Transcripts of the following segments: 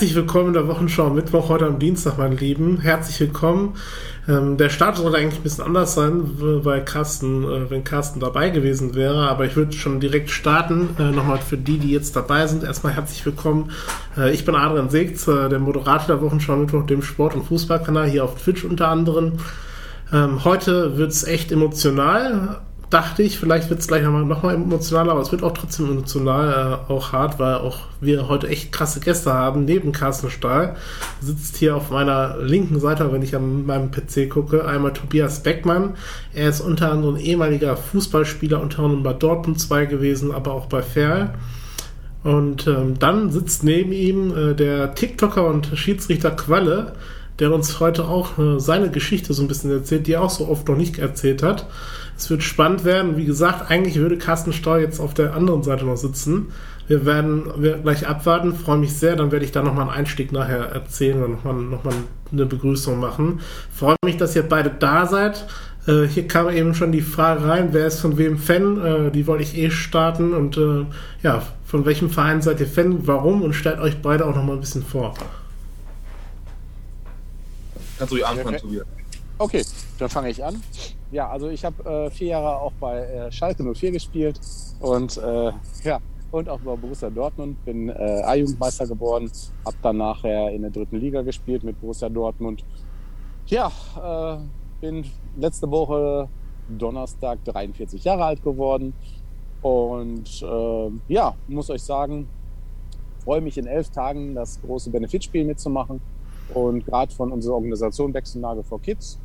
Herzlich willkommen in der Wochenschau Mittwoch, heute am Dienstag, meine Lieben. Herzlich willkommen. Ähm, der Start sollte eigentlich ein bisschen anders sein, weil Carsten, äh, wenn Carsten dabei gewesen wäre, aber ich würde schon direkt starten. Äh, Nochmal für die, die jetzt dabei sind, erstmal herzlich willkommen. Äh, ich bin Adrian Seegz, äh, der Moderator der Wochenschau Mittwoch, dem Sport- und Fußballkanal hier auf Twitch unter anderem. Ähm, heute wird es echt emotional dachte ich, vielleicht wird es gleich nochmal noch mal emotionaler, aber es wird auch trotzdem emotional, äh, auch hart, weil auch wir heute echt krasse Gäste haben. Neben Carsten Stahl sitzt hier auf meiner linken Seite, wenn ich an meinem PC gucke, einmal Tobias Beckmann. Er ist unter anderem ehemaliger Fußballspieler, unter anderem bei Dortmund 2 gewesen, aber auch bei Ferl. Und ähm, dann sitzt neben ihm äh, der TikToker und Schiedsrichter Qualle, der uns heute auch äh, seine Geschichte so ein bisschen erzählt, die er auch so oft noch nicht erzählt hat. Es wird spannend werden. Wie gesagt, eigentlich würde Carsten Steu jetzt auf der anderen Seite noch sitzen. Wir werden gleich abwarten. Freue mich sehr. Dann werde ich da nochmal einen Einstieg nachher erzählen und nochmal noch mal eine Begrüßung machen. Freue mich, dass ihr beide da seid. Äh, hier kam eben schon die Frage rein, wer ist von wem Fan? Äh, die wollte ich eh starten. Und äh, ja, von welchem Verein seid ihr Fan? Warum? Und stellt euch beide auch nochmal ein bisschen vor. Kannst du die anfangen, Tobias? Okay, dann fange ich an. Ja, also ich habe äh, vier Jahre auch bei äh, Schalke 04 gespielt und äh, ja und auch bei Borussia Dortmund. Bin äh, A-Jugendmeister geworden, habe dann nachher in der dritten Liga gespielt mit Borussia Dortmund. Ja, äh, bin letzte Woche Donnerstag 43 Jahre alt geworden und äh, ja, muss euch sagen, freue mich in elf Tagen das große Benefitspiel mitzumachen und gerade von unserer Organisation Wechselnagel for Kids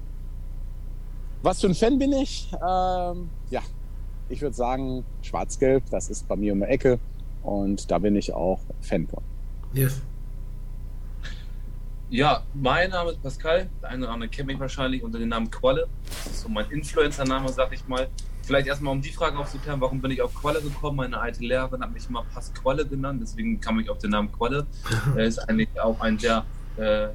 was für ein Fan bin ich? Ähm, ja, ich würde sagen, Schwarz-Gelb, das ist bei mir um die Ecke und da bin ich auch Fan von. Yes. Ja, mein Name ist Pascal. Der eine oder andere kennt mich wahrscheinlich unter dem Namen Qualle. Das ist so mein Influencer-Name, sag ich mal. Vielleicht erstmal, um die Frage aufzuklären, warum bin ich auf Qualle gekommen? Meine alte Lehrerin hat mich immer Pasqualle genannt, deswegen kam ich auf den Namen Qualle. Er ist eigentlich auch ein sehr, äh,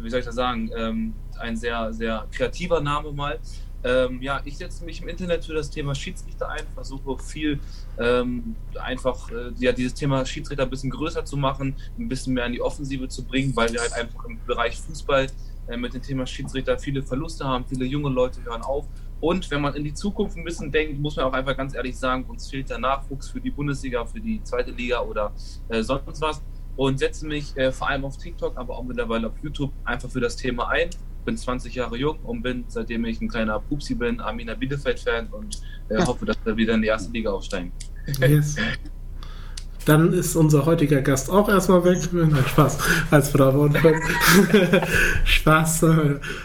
wie soll ich das sagen, ähm, ein sehr, sehr kreativer Name mal. Ähm, ja, ich setze mich im Internet für das Thema Schiedsrichter ein, versuche viel ähm, einfach äh, ja, dieses Thema Schiedsrichter ein bisschen größer zu machen, ein bisschen mehr in die Offensive zu bringen, weil wir halt einfach im Bereich Fußball äh, mit dem Thema Schiedsrichter viele Verluste haben, viele junge Leute hören auf. Und wenn man in die Zukunft ein bisschen denkt, muss man auch einfach ganz ehrlich sagen, uns fehlt der Nachwuchs für die Bundesliga, für die zweite Liga oder äh, sonst was. Und setze mich äh, vor allem auf TikTok, aber auch mittlerweile auf YouTube einfach für das Thema ein bin 20 Jahre jung und bin, seitdem ich ein kleiner Pupsi bin, Armina Bielefeld-Fan und äh, hoffe, dass wir wieder in die erste Liga aufsteigen. Yes. Dann ist unser heutiger Gast auch erstmal weg. Nein, Spaß. Als Frau Spaß.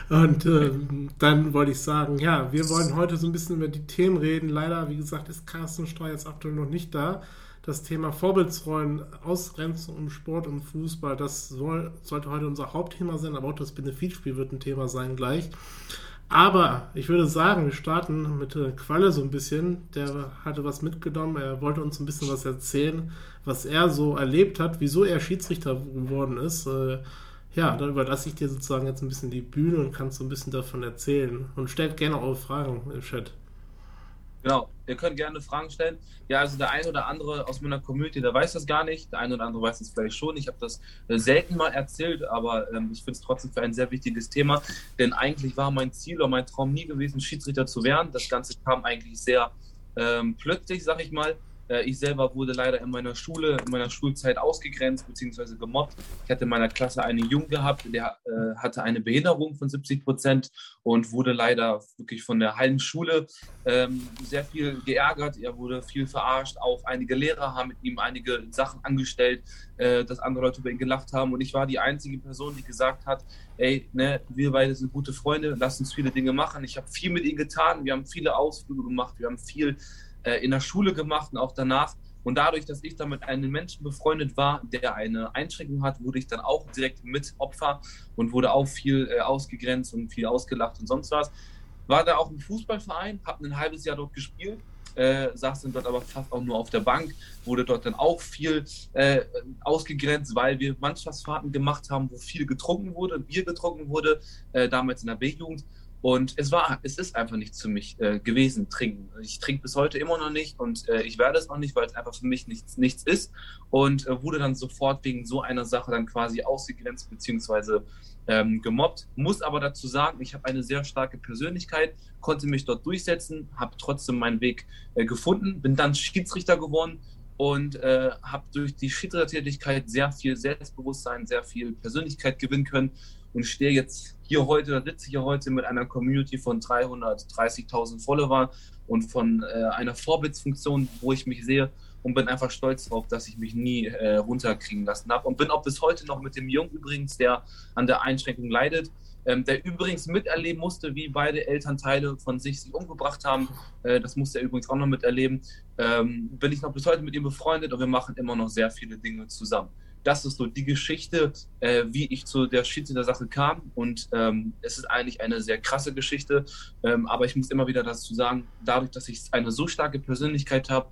Und äh, dann wollte ich sagen, ja, wir wollen heute so ein bisschen über die Themen reden. Leider, wie gesagt, ist Carsten Steuer jetzt aktuell noch nicht da das Thema Vorbildsrollen, Ausgrenzung im Sport und Fußball, das soll, sollte heute unser Hauptthema sein, aber auch das Benefitspiel wird ein Thema sein gleich. Aber ich würde sagen, wir starten mit äh, Qualle so ein bisschen. Der hatte was mitgenommen, er wollte uns ein bisschen was erzählen, was er so erlebt hat, wieso er Schiedsrichter geworden ist. Äh, ja, dann überlasse ich dir sozusagen jetzt ein bisschen die Bühne und kannst so ein bisschen davon erzählen. Und stellt gerne eure Fragen im Chat. Genau, ihr könnt gerne Fragen stellen. Ja, also der eine oder andere aus meiner Community, der weiß das gar nicht. Der eine oder andere weiß es vielleicht schon. Ich habe das äh, selten mal erzählt, aber ähm, ich finde es trotzdem für ein sehr wichtiges Thema. Denn eigentlich war mein Ziel oder mein Traum nie gewesen, Schiedsrichter zu werden. Das Ganze kam eigentlich sehr ähm, plötzlich, sag ich mal. Äh, ich selber wurde leider in meiner Schule, in meiner Schulzeit ausgegrenzt bzw. gemobbt. Ich hatte in meiner Klasse einen Jungen gehabt, der äh, hatte eine Behinderung von 70 Prozent und wurde leider wirklich von der halben Schule ähm, sehr viel geärgert. Er wurde viel verarscht. Auch einige Lehrer haben mit ihm einige Sachen angestellt, äh, dass andere Leute über ihn gelacht haben. Und ich war die einzige Person, die gesagt hat, ey, ne, wir beide sind gute Freunde, lass uns viele Dinge machen. Ich habe viel mit ihm getan. Wir haben viele Ausflüge gemacht. Wir haben viel in der Schule gemacht und auch danach. Und dadurch, dass ich dann mit einem Menschen befreundet war, der eine Einschränkung hat, wurde ich dann auch direkt mit Opfer und wurde auch viel äh, ausgegrenzt und viel ausgelacht und sonst was. War da auch im Fußballverein, habe ein halbes Jahr dort gespielt, äh, saß dann dort aber fast auch nur auf der Bank, wurde dort dann auch viel äh, ausgegrenzt, weil wir Mannschaftsfahrten gemacht haben, wo viel getrunken wurde, Bier getrunken wurde, äh, damals in der B-Jugend. Und es war, es ist einfach nicht für mich äh, gewesen, trinken. Ich trinke bis heute immer noch nicht und äh, ich werde es auch nicht, weil es einfach für mich nichts, nichts ist. Und äh, wurde dann sofort wegen so einer Sache dann quasi ausgegrenzt beziehungsweise ähm, gemobbt. Muss aber dazu sagen, ich habe eine sehr starke Persönlichkeit, konnte mich dort durchsetzen, habe trotzdem meinen Weg äh, gefunden, bin dann Schiedsrichter geworden und äh, habe durch die Schiedsrichtertätigkeit sehr viel Selbstbewusstsein, sehr viel Persönlichkeit gewinnen können und stehe jetzt hier heute, sitze hier heute mit einer Community von 330.000 Follower und von äh, einer Vorbildsfunktion, wo ich mich sehe und bin einfach stolz darauf, dass ich mich nie äh, runterkriegen lassen habe und bin auch bis heute noch mit dem Jungen übrigens, der an der Einschränkung leidet, ähm, der übrigens miterleben musste, wie beide Elternteile von sich sich umgebracht haben. Äh, das musste er übrigens auch noch miterleben. Ähm, bin ich noch bis heute mit ihm befreundet und wir machen immer noch sehr viele Dinge zusammen das ist so die Geschichte, äh, wie ich zu der Schiedsrichter-Sache kam. Und ähm, es ist eigentlich eine sehr krasse Geschichte. Ähm, aber ich muss immer wieder dazu sagen, dadurch, dass ich eine so starke Persönlichkeit habe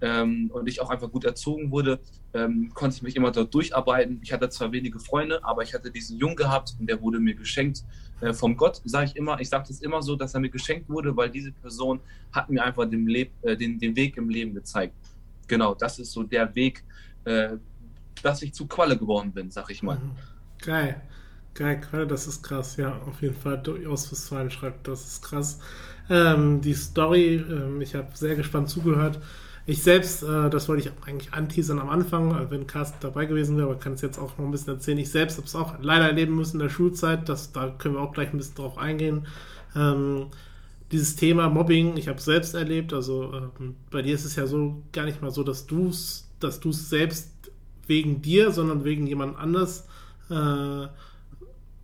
ähm, und ich auch einfach gut erzogen wurde, ähm, konnte ich mich immer dort durcharbeiten. Ich hatte zwar wenige Freunde, aber ich hatte diesen Jungen gehabt und der wurde mir geschenkt äh, vom Gott, sage ich immer. Ich sage das immer so, dass er mir geschenkt wurde, weil diese Person hat mir einfach den, Leb äh, den, den Weg im Leben gezeigt. Genau, das ist so der Weg, äh, dass ich zu Qualle geworden bin, sag ich mal. Mhm. Geil. Geil, Qualle, das ist krass. Ja, auf jeden Fall. Durchaus Westfalen schreibt, das ist krass. Ähm, die Story, ähm, ich habe sehr gespannt zugehört. Ich selbst, äh, das wollte ich eigentlich anteasern am Anfang, äh, wenn Carsten dabei gewesen wäre, aber kann es jetzt auch noch ein bisschen erzählen. Ich selbst habe es auch leider erleben müssen in der Schulzeit, das, da können wir auch gleich ein bisschen drauf eingehen. Ähm, dieses Thema Mobbing, ich habe es selbst erlebt, also äh, bei dir ist es ja so gar nicht mal so, dass du es dass du's selbst wegen dir, sondern wegen jemand anders. Äh,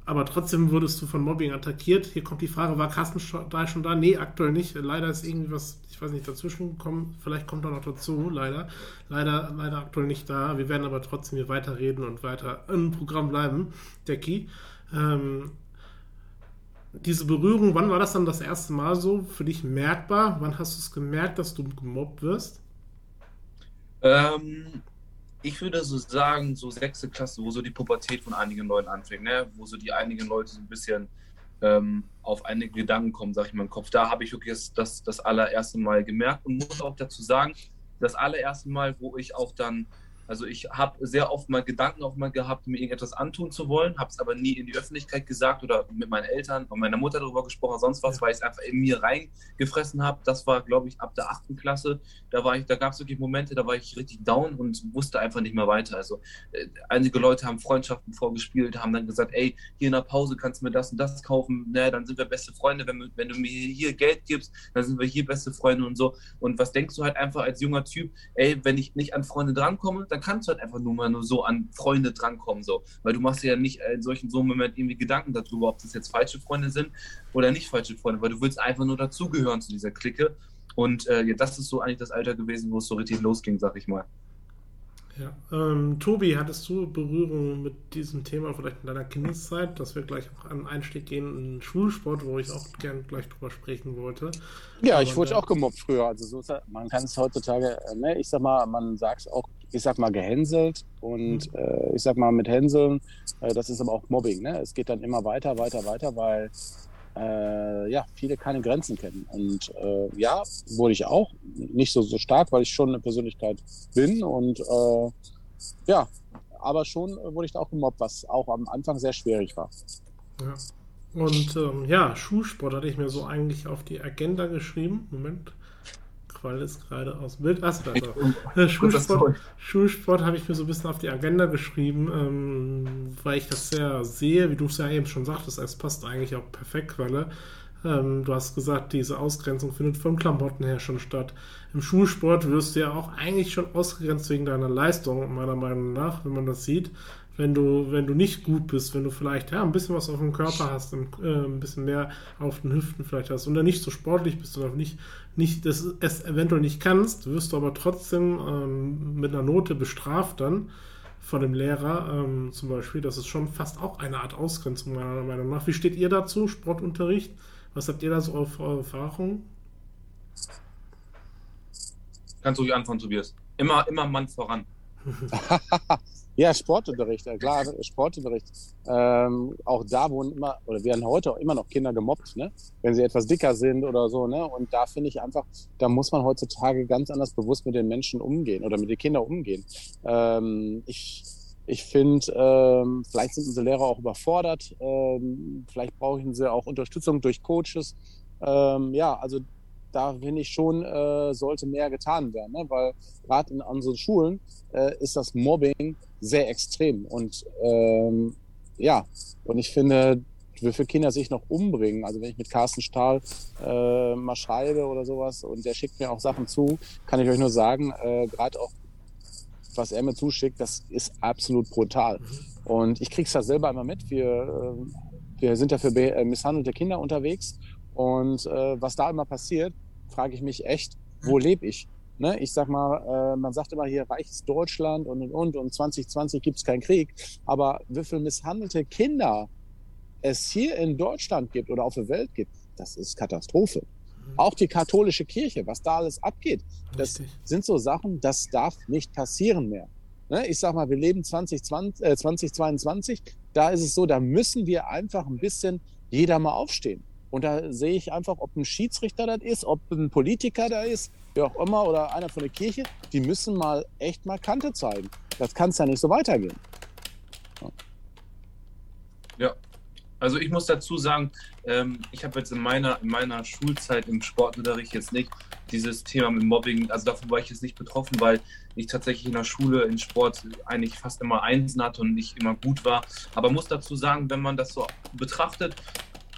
aber trotzdem wurdest du von Mobbing attackiert. Hier kommt die Frage, war Carsten da schon da? Nee, aktuell nicht. Leider ist irgendwie was, ich weiß nicht, dazwischen gekommen. Vielleicht kommt er noch dazu, leider. Leider, leider aktuell nicht da. Wir werden aber trotzdem hier weiterreden und weiter im Programm bleiben, Decky. Ähm, diese Berührung, wann war das dann das erste Mal so für dich merkbar? Wann hast du es gemerkt, dass du gemobbt wirst? Ähm, ich würde so sagen, so sechste Klasse, wo so die Pubertät von einigen Leuten anfängt, ne? wo so die einigen Leute so ein bisschen ähm, auf einige Gedanken kommen, sag ich mal im Kopf. Da habe ich wirklich das, das, das allererste Mal gemerkt und muss auch dazu sagen, das allererste Mal, wo ich auch dann also ich habe sehr oft mal Gedanken auch mal gehabt, mir irgendetwas antun zu wollen, habe es aber nie in die Öffentlichkeit gesagt oder mit meinen Eltern und meiner Mutter darüber gesprochen, sonst was, weil ich es einfach in mir reingefressen habe. Das war, glaube ich, ab der achten Klasse. Da war ich, da gab es wirklich Momente, da war ich richtig down und wusste einfach nicht mehr weiter. Also äh, einige Leute haben Freundschaften vorgespielt, haben dann gesagt, ey, hier in der Pause kannst du mir das und das kaufen, ne, dann sind wir beste Freunde, wenn, wenn du mir hier Geld gibst, dann sind wir hier beste Freunde und so. Und was denkst du halt einfach als junger Typ, ey, wenn ich nicht an Freunde drankomme, dann dann kannst du halt einfach nur mal nur so an Freunde drankommen, so. Weil du machst dir ja nicht in solchen so Moment irgendwie Gedanken darüber, ob das jetzt falsche Freunde sind oder nicht falsche Freunde, weil du willst einfach nur dazugehören zu dieser Clique. Und äh, ja, das ist so eigentlich das Alter gewesen, wo es so richtig losging, sag ich mal. Ja. Ähm, Tobi, hattest du Berührung mit diesem Thema vielleicht in deiner Kindeszeit, dass wir gleich auch an Einstieg gehen in Schulsport, wo ich auch gern gleich drüber sprechen wollte? Ja, Aber ich wurde auch gemobbt früher. Also so ist, man kann es heutzutage, äh, ne, ich sag mal, man sagt es auch, ich sag mal, gehänselt und mhm. äh, ich sag mal mit Hänseln, äh, das ist aber auch Mobbing. Ne? Es geht dann immer weiter, weiter, weiter, weil äh, ja, viele keine Grenzen kennen. Und äh, ja, wurde ich auch nicht so, so stark, weil ich schon eine Persönlichkeit bin und äh, ja, aber schon wurde ich da auch gemobbt, was auch am Anfang sehr schwierig war. Ja. Und ähm, ja, Schulsport hatte ich mir so eigentlich auf die Agenda geschrieben. Moment. Qual ist gerade aus Bild. Achso, da äh, Schulsport, Schulsport habe ich mir so ein bisschen auf die Agenda geschrieben, ähm, weil ich das sehr sehe, wie du es ja eben schon sagtest, es passt eigentlich auch perfekt, Qualle. Ähm, du hast gesagt, diese Ausgrenzung findet von Klamotten her schon statt. Im Schulsport wirst du ja auch eigentlich schon ausgegrenzt wegen deiner Leistung, meiner Meinung nach, wenn man das sieht wenn du, wenn du nicht gut bist, wenn du vielleicht ja, ein bisschen was auf dem Körper hast, ein, äh, ein bisschen mehr auf den Hüften vielleicht hast und dann nicht so sportlich bist oder nicht, nicht das, es eventuell nicht kannst, wirst du aber trotzdem ähm, mit einer Note bestraft dann von dem Lehrer ähm, zum Beispiel. Das ist schon fast auch eine Art Ausgrenzung meiner Meinung nach. Wie steht ihr dazu, Sportunterricht? Was habt ihr da so auf eure Erfahrung? Kannst du ruhig anfangen, Tobias. Immer, immer Mann voran. Ja, Sportunterricht, klar, Sportunterricht. Ähm, auch da wurden immer, oder werden heute auch immer noch Kinder gemobbt, ne? wenn sie etwas dicker sind oder so. Ne? Und da finde ich einfach, da muss man heutzutage ganz anders bewusst mit den Menschen umgehen oder mit den Kindern umgehen. Ähm, ich ich finde, ähm, vielleicht sind unsere Lehrer auch überfordert. Ähm, vielleicht brauchen sie auch Unterstützung durch Coaches. Ähm, ja, also da finde ich schon, äh, sollte mehr getan werden, ne? weil gerade in unseren Schulen äh, ist das Mobbing sehr extrem. Und ähm, ja, und ich finde, wie viele Kinder sich noch umbringen. Also wenn ich mit Carsten Stahl äh, mal schreibe oder sowas und der schickt mir auch Sachen zu, kann ich euch nur sagen, äh, gerade auch was er mir zuschickt, das ist absolut brutal. Und ich krieg's da selber immer mit. Wir, äh, wir sind ja für äh, misshandelte Kinder unterwegs und äh, was da immer passiert, frage ich mich echt, wo lebe ich? Ne? Ich sag mal, äh, man sagt immer hier reiches Deutschland und und und und 2020 gibt's keinen Krieg. Aber wie viele misshandelte Kinder es hier in Deutschland gibt oder auf der Welt gibt, das ist Katastrophe. Mhm. Auch die katholische Kirche, was da alles abgeht, das Richtig. sind so Sachen, das darf nicht passieren mehr. Ne? Ich sag mal, wir leben 2020, äh, 2022, da ist es so, da müssen wir einfach ein bisschen jeder mal aufstehen. Und da sehe ich einfach, ob ein Schiedsrichter das ist, ob ein Politiker da ist, wer auch immer, oder einer von der Kirche, die müssen mal echt mal Kante zeigen. Das kann es ja nicht so weitergehen. Ja. ja. Also ich muss dazu sagen, ähm, ich habe jetzt in meiner, in meiner Schulzeit im Sportunterricht jetzt nicht dieses Thema mit Mobbing, also davon war ich jetzt nicht betroffen, weil ich tatsächlich in der Schule in Sport eigentlich fast immer Einsen hatte und nicht immer gut war. Aber muss dazu sagen, wenn man das so betrachtet,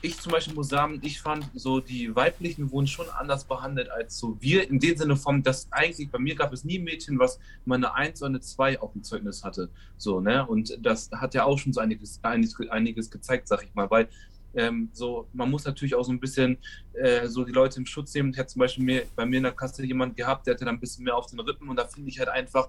ich zum Beispiel muss sagen, ich fand so, die weiblichen wurden schon anders behandelt als so wir. In dem Sinne von, dass eigentlich bei mir gab es nie ein Mädchen, was mal eine 1 oder eine 2 auf dem Zeugnis hatte. So, ne? Und das hat ja auch schon so einiges, einiges, einiges gezeigt, sag ich mal, weil ähm, so, man muss natürlich auch so ein bisschen äh, so die Leute im Schutz nehmen. Ich hatte zum Beispiel mir, bei mir in der Kasse jemand gehabt, der hatte dann ein bisschen mehr auf den Rippen und da finde ich halt einfach,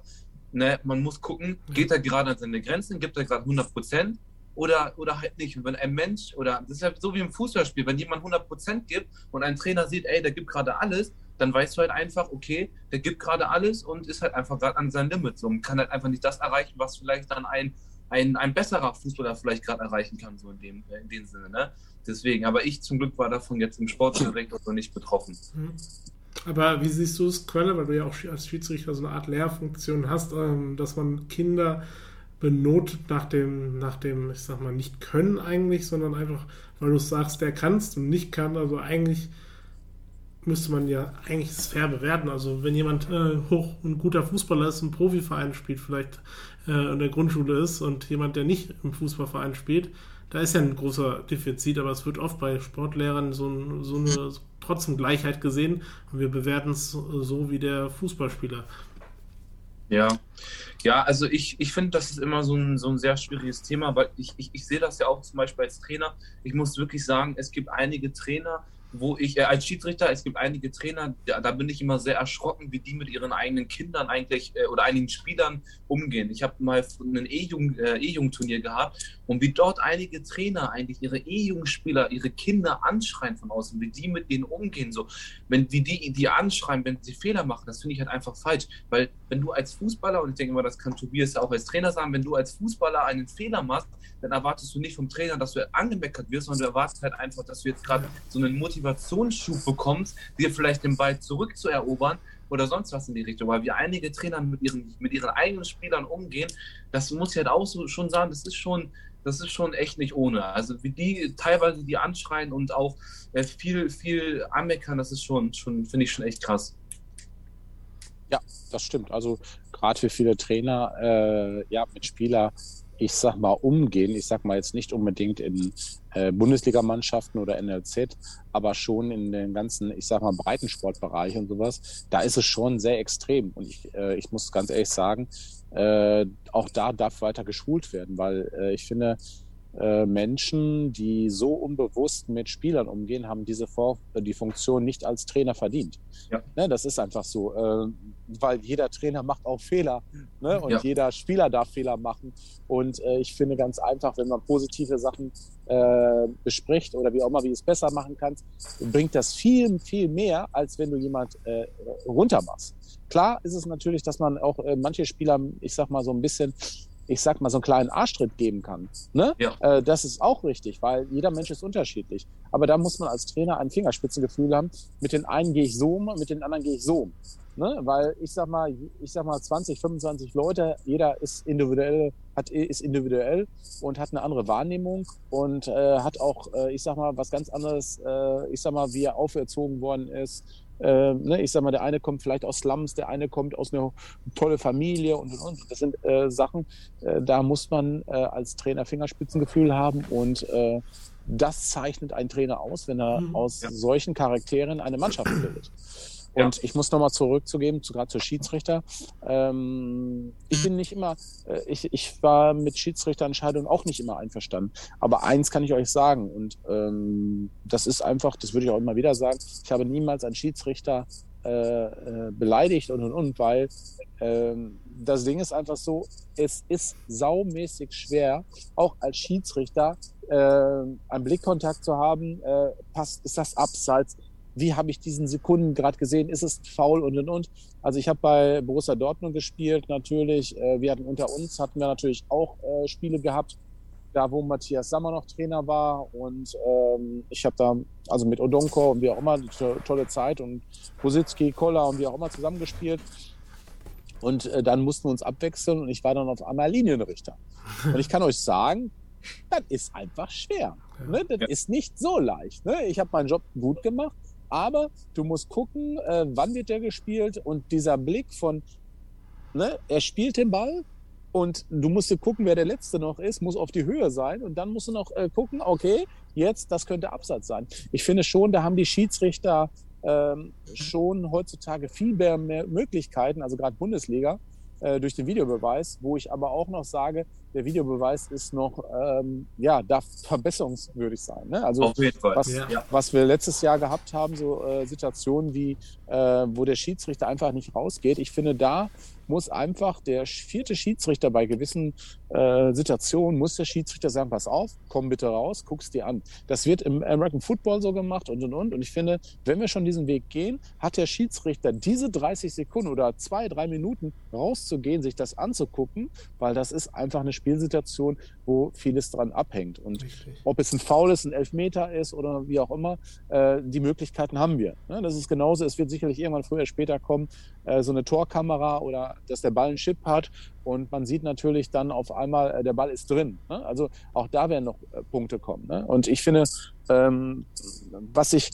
ne, man muss gucken, geht er gerade an seine Grenzen, gibt er gerade 100 Prozent oder, oder halt nicht. Und wenn ein Mensch, oder das ist halt so wie im Fußballspiel, wenn jemand 100% gibt und ein Trainer sieht, ey, der gibt gerade alles, dann weißt du halt einfach, okay, der gibt gerade alles und ist halt einfach gerade an seinem Limit so, und kann halt einfach nicht das erreichen, was vielleicht dann ein, ein, ein besserer Fußballer vielleicht gerade erreichen kann, so in dem, in dem Sinne. Ne? Deswegen, aber ich zum Glück war davon jetzt im Sportdirektor noch nicht betroffen. Mhm. Aber wie siehst du es, Quelle, weil du ja auch als Schiedsrichter so eine Art Lehrfunktion hast, ähm, dass man Kinder benotet nach dem, nach dem, ich sag mal, nicht können eigentlich, sondern einfach, weil du sagst, der kannst und nicht kann. Also eigentlich müsste man ja eigentlich es fair bewerten. Also wenn jemand äh, hoch ein guter Fußballer ist, ein Profiverein spielt, vielleicht äh, in der Grundschule ist und jemand, der nicht im Fußballverein spielt, da ist ja ein großer Defizit, aber es wird oft bei Sportlehrern so, so eine trotzdem Gleichheit gesehen und wir bewerten es so wie der Fußballspieler. Ja, ja, also ich, ich finde, das ist immer so ein, so ein sehr schwieriges Thema, weil ich, ich, ich sehe das ja auch zum Beispiel als Trainer. Ich muss wirklich sagen, es gibt einige Trainer, wo ich äh, als Schiedsrichter, es gibt einige Trainer, da, da, bin ich immer sehr erschrocken, wie die mit ihren eigenen Kindern eigentlich äh, oder einigen Spielern umgehen. Ich habe mal ein E-Jung-Turnier äh, gehabt und wie dort einige Trainer eigentlich ihre E-Jung-Spieler, ihre Kinder anschreien von außen, wie die mit denen umgehen. So, wenn wie die die anschreien, wenn sie Fehler machen, das finde ich halt einfach falsch. Weil wenn du als Fußballer, und ich denke immer, das kann Tobias ja auch als Trainer sagen, wenn du als Fußballer einen Fehler machst, dann erwartest du nicht vom Trainer, dass du angemeckert wirst, sondern du erwartest halt einfach, dass du jetzt gerade so einen Motivationsschub bekommst, dir vielleicht den Ball zurückzuerobern oder sonst was in die Richtung. Weil wie einige Trainer mit ihren, mit ihren eigenen Spielern umgehen, das muss ich halt auch so schon sagen, das ist schon, das ist schon echt nicht ohne. Also wie die teilweise die anschreien und auch äh, viel, viel anmeckern, das ist schon, schon finde ich schon echt krass. Ja, das stimmt. Also gerade für viele Trainer, äh, ja, mit Spieler ich sag mal, umgehen. Ich sag mal jetzt nicht unbedingt in äh, Bundesligamannschaften oder NLZ, aber schon in den ganzen, ich sag mal, Breitensportbereich und sowas. Da ist es schon sehr extrem. Und ich, äh, ich muss ganz ehrlich sagen, äh, auch da darf weiter geschult werden, weil äh, ich finde, Menschen, die so unbewusst mit Spielern umgehen, haben diese Vor die Funktion nicht als Trainer verdient. Ja. Ne, das ist einfach so, äh, weil jeder Trainer macht auch Fehler ne? und ja. jeder Spieler darf Fehler machen. Und äh, ich finde ganz einfach, wenn man positive Sachen äh, bespricht oder wie auch immer, wie du es besser machen kannst, bringt das viel, viel mehr, als wenn du jemand äh, runtermachst. Klar ist es natürlich, dass man auch äh, manche Spieler, ich sag mal so ein bisschen ich sag mal, so einen kleinen Arschtritt geben kann. Ne? Ja. Äh, das ist auch richtig, weil jeder Mensch ist unterschiedlich. Aber da muss man als Trainer ein Fingerspitzengefühl haben. Mit den einen gehe ich so um, mit den anderen gehe ich so um. Ne? Weil ich sag mal, ich sag mal 20, 25 Leute, jeder ist individuell, hat, ist individuell und hat eine andere Wahrnehmung und äh, hat auch, äh, ich sag mal, was ganz anderes, äh, ich sag mal, wie er auferzogen worden ist. Äh, ne? Ich sag mal, der eine kommt vielleicht aus Slums, der eine kommt aus einer tolle Familie und, und, und. Das sind äh, Sachen, äh, da muss man äh, als Trainer Fingerspitzengefühl haben und äh, das zeichnet einen Trainer aus, wenn er mhm. aus ja. solchen Charakteren eine Mannschaft bildet. Und ja. ich muss nochmal zurückzugeben, zu, gerade zur Schiedsrichter. Ähm, ich bin nicht immer, äh, ich, ich war mit Schiedsrichterentscheidungen auch nicht immer einverstanden. Aber eins kann ich euch sagen, und ähm, das ist einfach, das würde ich auch immer wieder sagen, ich habe niemals einen Schiedsrichter äh, äh, beleidigt und und und, weil ähm, das Ding ist einfach so, es ist saumäßig schwer, auch als Schiedsrichter äh, einen Blickkontakt zu haben, äh, passt, ist das abseits, wie habe ich diesen Sekunden gerade gesehen, ist es faul und und und. Also ich habe bei Borussia Dortmund gespielt, natürlich. Äh, wir hatten unter uns, hatten wir natürlich auch äh, Spiele gehabt, da wo Matthias Sammer noch Trainer war und ähm, ich habe da also mit Odonko und wie auch immer to tolle Zeit und Bositzki, Koller und wie auch immer zusammengespielt. Und äh, dann mussten wir uns abwechseln und ich war dann auf einmal Linienrichter. Und ich kann euch sagen, das ist einfach schwer. Ne? Das ja. ist nicht so leicht. Ne? Ich habe meinen Job gut gemacht, aber du musst gucken, äh, wann wird der gespielt und dieser Blick von, ne, er spielt den Ball und du musst dir gucken, wer der Letzte noch ist, muss auf die Höhe sein und dann musst du noch äh, gucken, okay, jetzt, das könnte Absatz sein. Ich finde schon, da haben die Schiedsrichter ähm, schon heutzutage viel mehr, Möglichkeiten, also gerade Bundesliga, äh, durch den Videobeweis, wo ich aber auch noch sage, der Videobeweis ist noch, ähm, ja, darf verbesserungswürdig sein. Ne? Also Auf jeden Fall. Was, ja. was wir letztes Jahr gehabt haben, so äh, Situationen wie, äh, wo der Schiedsrichter einfach nicht rausgeht. Ich finde, da muss einfach der vierte Schiedsrichter bei gewissen äh, Situationen, muss der Schiedsrichter sagen, pass auf, komm bitte raus, guck's dir an. Das wird im American Football so gemacht und, und, und. Und ich finde, wenn wir schon diesen Weg gehen, hat der Schiedsrichter diese 30 Sekunden oder zwei, drei Minuten rauszugehen, sich das anzugucken, weil das ist einfach eine Spielsituation, wo vieles dran abhängt. Und Richtig. ob es ein Foul ist, ein Elfmeter ist oder wie auch immer, äh, die Möglichkeiten haben wir. Ne? Das ist genauso, es wird sicherlich irgendwann früher, später kommen, so eine Torkamera oder dass der Ball einen Chip hat und man sieht natürlich dann auf einmal, äh, der Ball ist drin. Ne? Also auch da werden noch äh, Punkte kommen. Ne? Und ich finde, ähm, was ich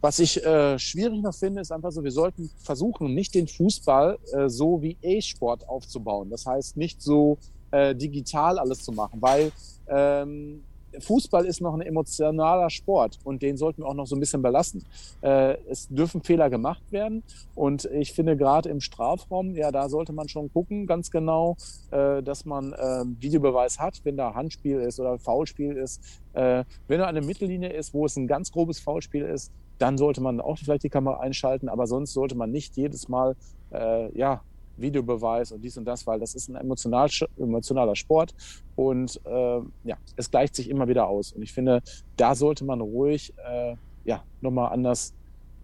was ich äh, schwierig noch finde, ist einfach so, wir sollten versuchen, nicht den Fußball äh, so wie E-Sport aufzubauen. Das heißt, nicht so äh, digital alles zu machen, weil ähm, Fußball ist noch ein emotionaler Sport und den sollten wir auch noch so ein bisschen belassen. Äh, es dürfen Fehler gemacht werden und ich finde gerade im Strafraum, ja, da sollte man schon gucken, ganz genau, äh, dass man äh, Videobeweis hat, wenn da Handspiel ist oder Foulspiel ist. Äh, wenn da eine Mittellinie ist, wo es ein ganz grobes Foulspiel ist, dann sollte man auch vielleicht die Kamera einschalten, aber sonst sollte man nicht jedes Mal äh, ja, Videobeweis und dies und das, weil das ist ein emotional, emotionaler Sport und äh, ja, es gleicht sich immer wieder aus. Und ich finde, da sollte man ruhig äh, ja, nochmal anders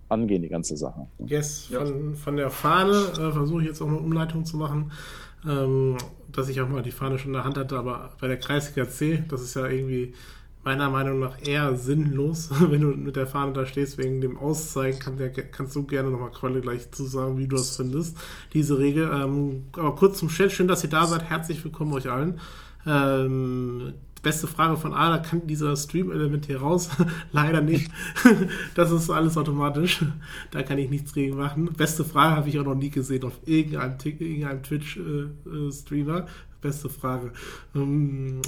angehen, die ganze Sache. Yes, von, von der Fahne äh, versuche ich jetzt auch eine Umleitung zu machen, ähm, dass ich auch mal die Fahne schon in der Hand hatte, aber bei der Kreisliga C, das ist ja irgendwie meiner Meinung nach eher sinnlos, wenn du mit der Fahne da stehst, wegen dem Auszeigen. Kann der, kannst du gerne nochmal Qualle gleich zu sagen, wie du das findest, diese Regel. Ähm, aber kurz zum Chat, schön, dass ihr da seid. Herzlich willkommen euch allen. Ähm, beste Frage von Ada, kann dieser Stream-Element hier raus? Leider nicht. das ist alles automatisch. Da kann ich nichts gegen machen. Beste Frage habe ich auch noch nie gesehen auf irgendeinem, irgendeinem Twitch-Streamer. Äh, äh, Beste Frage. Ähm,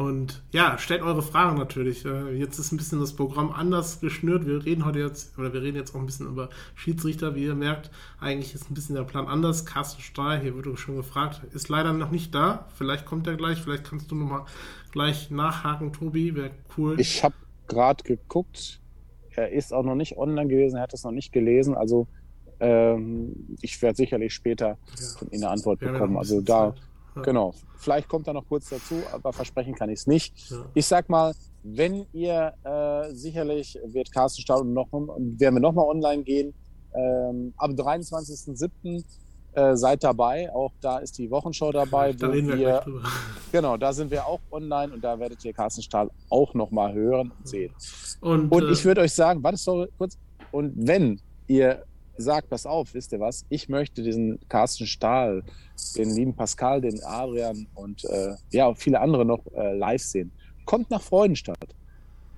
und ja, stellt eure Fragen natürlich. Äh, jetzt ist ein bisschen das Programm anders geschnürt. Wir reden heute jetzt, oder wir reden jetzt auch ein bisschen über Schiedsrichter. Wie ihr merkt, eigentlich ist ein bisschen der Plan anders. Carsten Stahl, hier wurde schon gefragt, ist leider noch nicht da. Vielleicht kommt er gleich. Vielleicht kannst du nochmal gleich nachhaken, Tobi. Wäre cool. Ich habe gerade geguckt. Er ist auch noch nicht online gewesen. Er hat es noch nicht gelesen. Also ähm, ich werde sicherlich später ja. von Ihnen eine Antwort bekommen. Also da. Zeit Genau. Vielleicht kommt er noch kurz dazu, aber versprechen kann ich es nicht. Ja. Ich sag mal, wenn ihr äh, sicherlich wird Carsten und noch werden wir nochmal online gehen. Ähm, am 23.07. Äh, seid dabei, auch da ist die Wochenschau dabei. Da reden wir, wir drüber. Genau, da sind wir auch online und da werdet ihr Carsten Stahl auch nochmal hören und sehen. Und, und ich äh, würde euch sagen, warte so kurz, und wenn ihr sagt, pass auf, wisst ihr was, ich möchte diesen Carsten Stahl, den lieben Pascal, den Adrian und äh, ja, viele andere noch äh, live sehen, kommt nach Freudenstadt.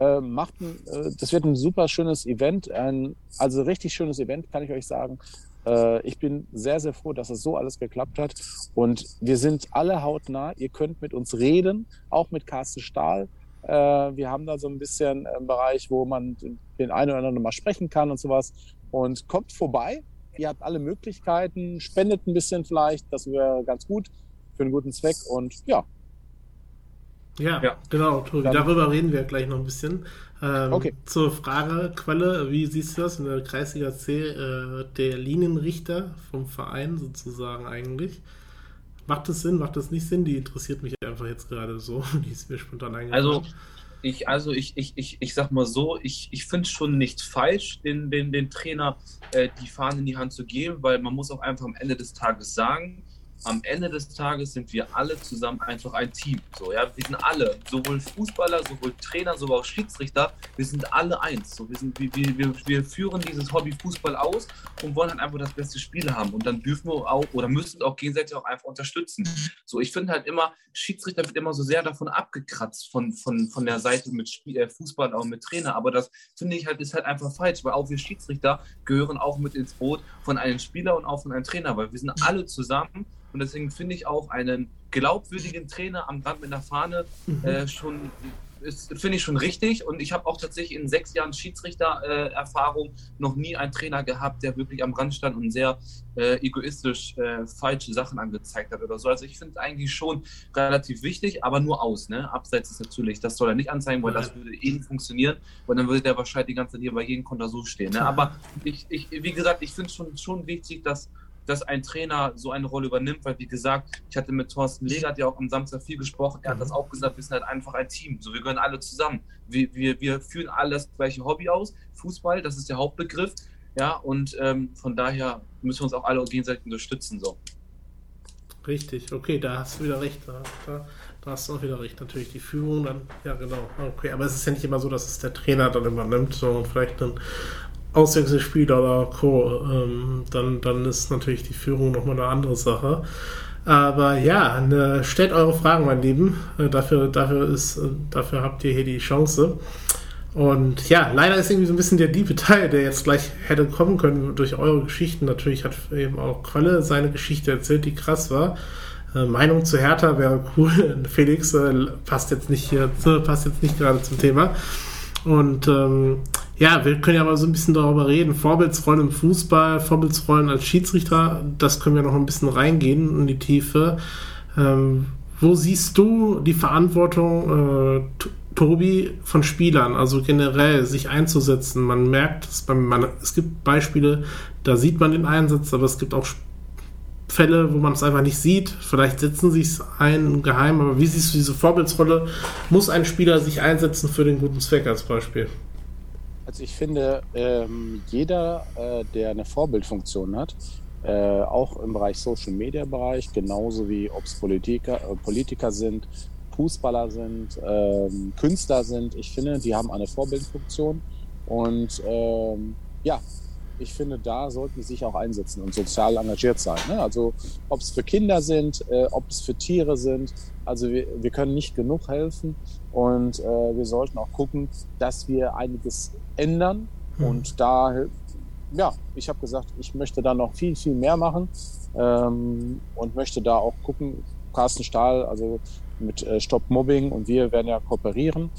Äh, macht ein, äh, das wird ein super schönes Event, ein, also richtig schönes Event, kann ich euch sagen. Äh, ich bin sehr, sehr froh, dass es so alles geklappt hat. Und wir sind alle hautnah. Ihr könnt mit uns reden, auch mit Carsten Stahl. Äh, wir haben da so ein bisschen einen Bereich, wo man den einen oder anderen mal sprechen kann und sowas. Und kommt vorbei. Ihr habt alle Möglichkeiten, spendet ein bisschen vielleicht, das wäre ganz gut für einen guten Zweck. Und ja, ja, ja, genau, Tobi. Darüber reden wir gleich noch ein bisschen. Ähm, okay. Zur Frage, Quelle, wie siehst du das in der Kreisliga C, äh, der Linienrichter vom Verein sozusagen eigentlich? Macht das Sinn, macht das nicht Sinn? Die interessiert mich einfach jetzt gerade so. Die ist mir spontan eingefallen. Also, ich, also ich, ich, ich, ich sag mal so, ich, ich finde es schon nicht falsch, den, den, den Trainer äh, die Fahne in die Hand zu geben, weil man muss auch einfach am Ende des Tages sagen, am Ende des Tages sind wir alle zusammen einfach ein Team. So, ja, wir sind alle, sowohl Fußballer, sowohl Trainer, sowohl auch Schiedsrichter, wir sind alle eins. So, wir, sind, wir, wir, wir führen dieses Hobby Fußball aus und wollen halt einfach das beste Spiel haben. Und dann dürfen wir auch oder müssen auch gegenseitig auch einfach unterstützen. So, ich finde halt immer, Schiedsrichter wird immer so sehr davon abgekratzt, von, von, von der Seite mit Spiel, äh, Fußball auch mit Trainer. Aber das finde ich halt, ist halt einfach falsch, weil auch wir Schiedsrichter gehören auch mit ins Boot von einem Spieler und auch von einem Trainer, weil wir sind alle zusammen und deswegen finde ich auch einen glaubwürdigen Trainer am Rand mit einer Fahne mhm. äh, schon finde ich schon richtig. Und ich habe auch tatsächlich in sechs Jahren Schiedsrichter-Erfahrung äh, noch nie einen Trainer gehabt, der wirklich am Rand stand und sehr äh, egoistisch äh, falsche Sachen angezeigt hat oder so. Also ich finde es eigentlich schon relativ wichtig, aber nur aus. Ne? Abseits ist natürlich, das soll er nicht anzeigen, weil das würde eh nicht funktionieren. Und dann würde der wahrscheinlich die ganze Zeit hier bei jedem Konter so stehen. Ne? Aber ich, ich, wie gesagt, ich finde es schon, schon wichtig, dass dass ein Trainer so eine Rolle übernimmt, weil wie gesagt, ich hatte mit Thorsten Legert ja auch am Samstag viel gesprochen, er hat das auch gesagt, wir sind halt einfach ein Team, so wir gehören alle zusammen. Wir, wir, wir führen alle das gleiche Hobby aus, Fußball, das ist der Hauptbegriff, ja, und ähm, von daher müssen wir uns auch alle gegenseitig unterstützen, so. Richtig, okay, da hast du wieder recht, da, da, da hast du auch wieder recht, natürlich die Führung dann, ja genau, okay, aber es ist ja nicht immer so, dass es der Trainer dann übernimmt, sondern vielleicht dann Auswechselspieler oder Co., ähm, dann, dann ist natürlich die Führung nochmal eine andere Sache. Aber ja, ne, stellt eure Fragen, mein Lieben. Äh, dafür, dafür, ist, äh, dafür habt ihr hier die Chance. Und ja, leider ist irgendwie so ein bisschen der diebe Teil, der jetzt gleich hätte kommen können durch eure Geschichten. Natürlich hat eben auch Qualle seine Geschichte erzählt, die krass war. Äh, Meinung zu Hertha wäre cool. Felix äh, passt jetzt nicht hier, passt jetzt nicht gerade zum Thema. Und ähm, ja, wir können ja mal so ein bisschen darüber reden. Vorbildsrollen im Fußball, Vorbildsrollen als Schiedsrichter, das können wir noch ein bisschen reingehen in die Tiefe. Ähm, wo siehst du die Verantwortung, äh, Tobi, von Spielern, also generell sich einzusetzen? Man merkt, es, man, es gibt Beispiele, da sieht man den Einsatz, aber es gibt auch Fälle, wo man es einfach nicht sieht. Vielleicht setzen sie es ein geheim, aber wie siehst du diese Vorbildsrolle? Muss ein Spieler sich einsetzen für den guten Zweck als Beispiel? Also ich finde, ähm, jeder, äh, der eine Vorbildfunktion hat, äh, auch im Bereich Social Media Bereich, genauso wie ob es Politiker, äh, Politiker sind, Fußballer sind, ähm, Künstler sind, ich finde, die haben eine Vorbildfunktion. Und ähm, ja, ich finde, da sollten die sich auch einsetzen und sozial engagiert sein. Ne? Also ob es für Kinder sind, äh, ob es für Tiere sind. Also wir, wir können nicht genug helfen und äh, wir sollten auch gucken, dass wir einiges ändern. Hm. Und da, ja, ich habe gesagt, ich möchte da noch viel, viel mehr machen ähm, und möchte da auch gucken, Carsten Stahl, also mit äh, Stop Mobbing und wir werden ja kooperieren.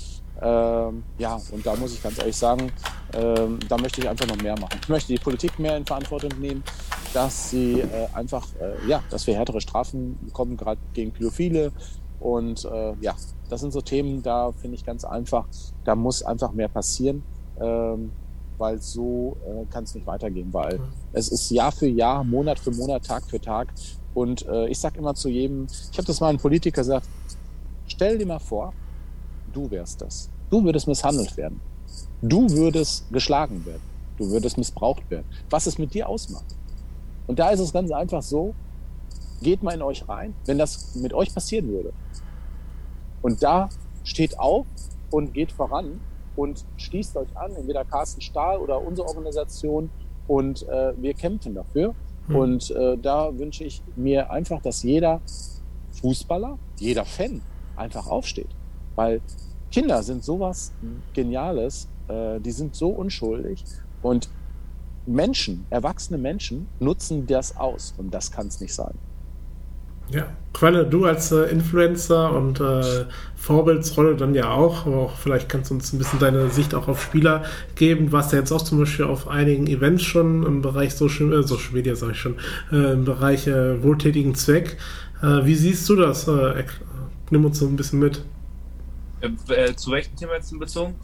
Ähm, ja, und da muss ich ganz ehrlich sagen, ähm, da möchte ich einfach noch mehr machen. Ich möchte die Politik mehr in Verantwortung nehmen, dass sie äh, einfach, äh, ja, dass wir härtere Strafen bekommen, gerade gegen Pädophile. Und äh, ja, das sind so Themen, da finde ich ganz einfach, da muss einfach mehr passieren, ähm, weil so äh, kann es nicht weitergehen, weil es ist Jahr für Jahr, Monat für Monat, Tag für Tag. Und äh, ich sage immer zu jedem, ich habe das mal einem Politiker gesagt, stell dir mal vor, du wärst das. Du würdest misshandelt werden. Du würdest geschlagen werden. Du würdest missbraucht werden. Was es mit dir ausmacht. Und da ist es ganz einfach so, geht mal in euch rein, wenn das mit euch passieren würde. Und da steht auf und geht voran und schließt euch an, entweder Carsten Stahl oder unsere Organisation und äh, wir kämpfen dafür. Mhm. Und äh, da wünsche ich mir einfach, dass jeder Fußballer, jeder Fan einfach aufsteht. Weil Kinder sind sowas Geniales, äh, die sind so unschuldig und Menschen, erwachsene Menschen nutzen das aus und das kann es nicht sein. Ja, Quelle, du als äh, Influencer und äh, Vorbildsrolle dann ja auch, aber auch vielleicht kannst du uns ein bisschen deine Sicht auch auf Spieler geben. Warst ja jetzt auch zum Beispiel auf einigen Events schon im Bereich Social, äh, Social Media, sage ich schon, äh, im Bereich äh, wohltätigen Zweck. Äh, wie siehst du das? Nimm uns so ein bisschen mit. Äh, zu welchem Thema jetzt bezogen?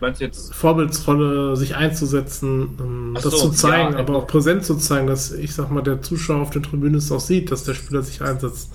Meinst du jetzt? Vorbildsrolle, sich einzusetzen, ähm, das so, zu zeigen, ja, aber auch präsent zu zeigen, dass ich sag mal, der Zuschauer auf der Tribüne es auch sieht, dass der Spieler sich einsetzt.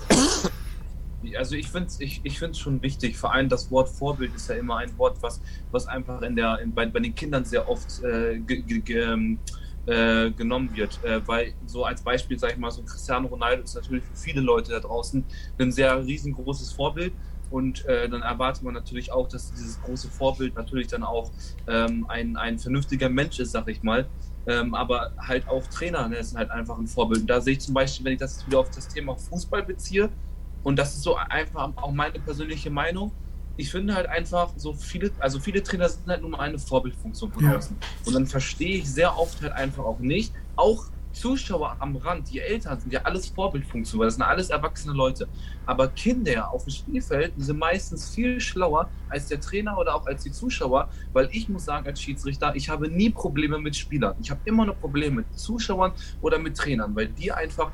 Also ich finde es ich, ich schon wichtig. Vor allem das Wort Vorbild ist ja immer ein Wort, was, was einfach in der, in, bei, bei den Kindern sehr oft äh, ge, ge, ge, ähm, äh, genommen wird. Äh, weil so als Beispiel, sage ich mal, so Cristiano Ronaldo ist natürlich für viele Leute da draußen ein sehr riesengroßes Vorbild. Und äh, dann erwartet man natürlich auch, dass dieses große Vorbild natürlich dann auch ähm, ein, ein vernünftiger Mensch ist, sag ich mal. Ähm, aber halt auch Trainer ne, sind halt einfach ein Vorbild. Und da sehe ich zum Beispiel, wenn ich das wieder auf das Thema Fußball beziehe, und das ist so einfach auch meine persönliche Meinung, ich finde halt einfach, so viele, also viele Trainer sind halt nur mal eine Vorbildfunktion von außen. Und dann verstehe ich sehr oft halt einfach auch nicht, auch Zuschauer am Rand, die Eltern sind ja alles Vorbildfunktion, weil das sind alles erwachsene Leute. Aber Kinder auf dem Spielfeld sind meistens viel schlauer als der Trainer oder auch als die Zuschauer, weil ich muss sagen, als Schiedsrichter, ich habe nie Probleme mit Spielern. Ich habe immer noch Probleme mit Zuschauern oder mit Trainern, weil die einfach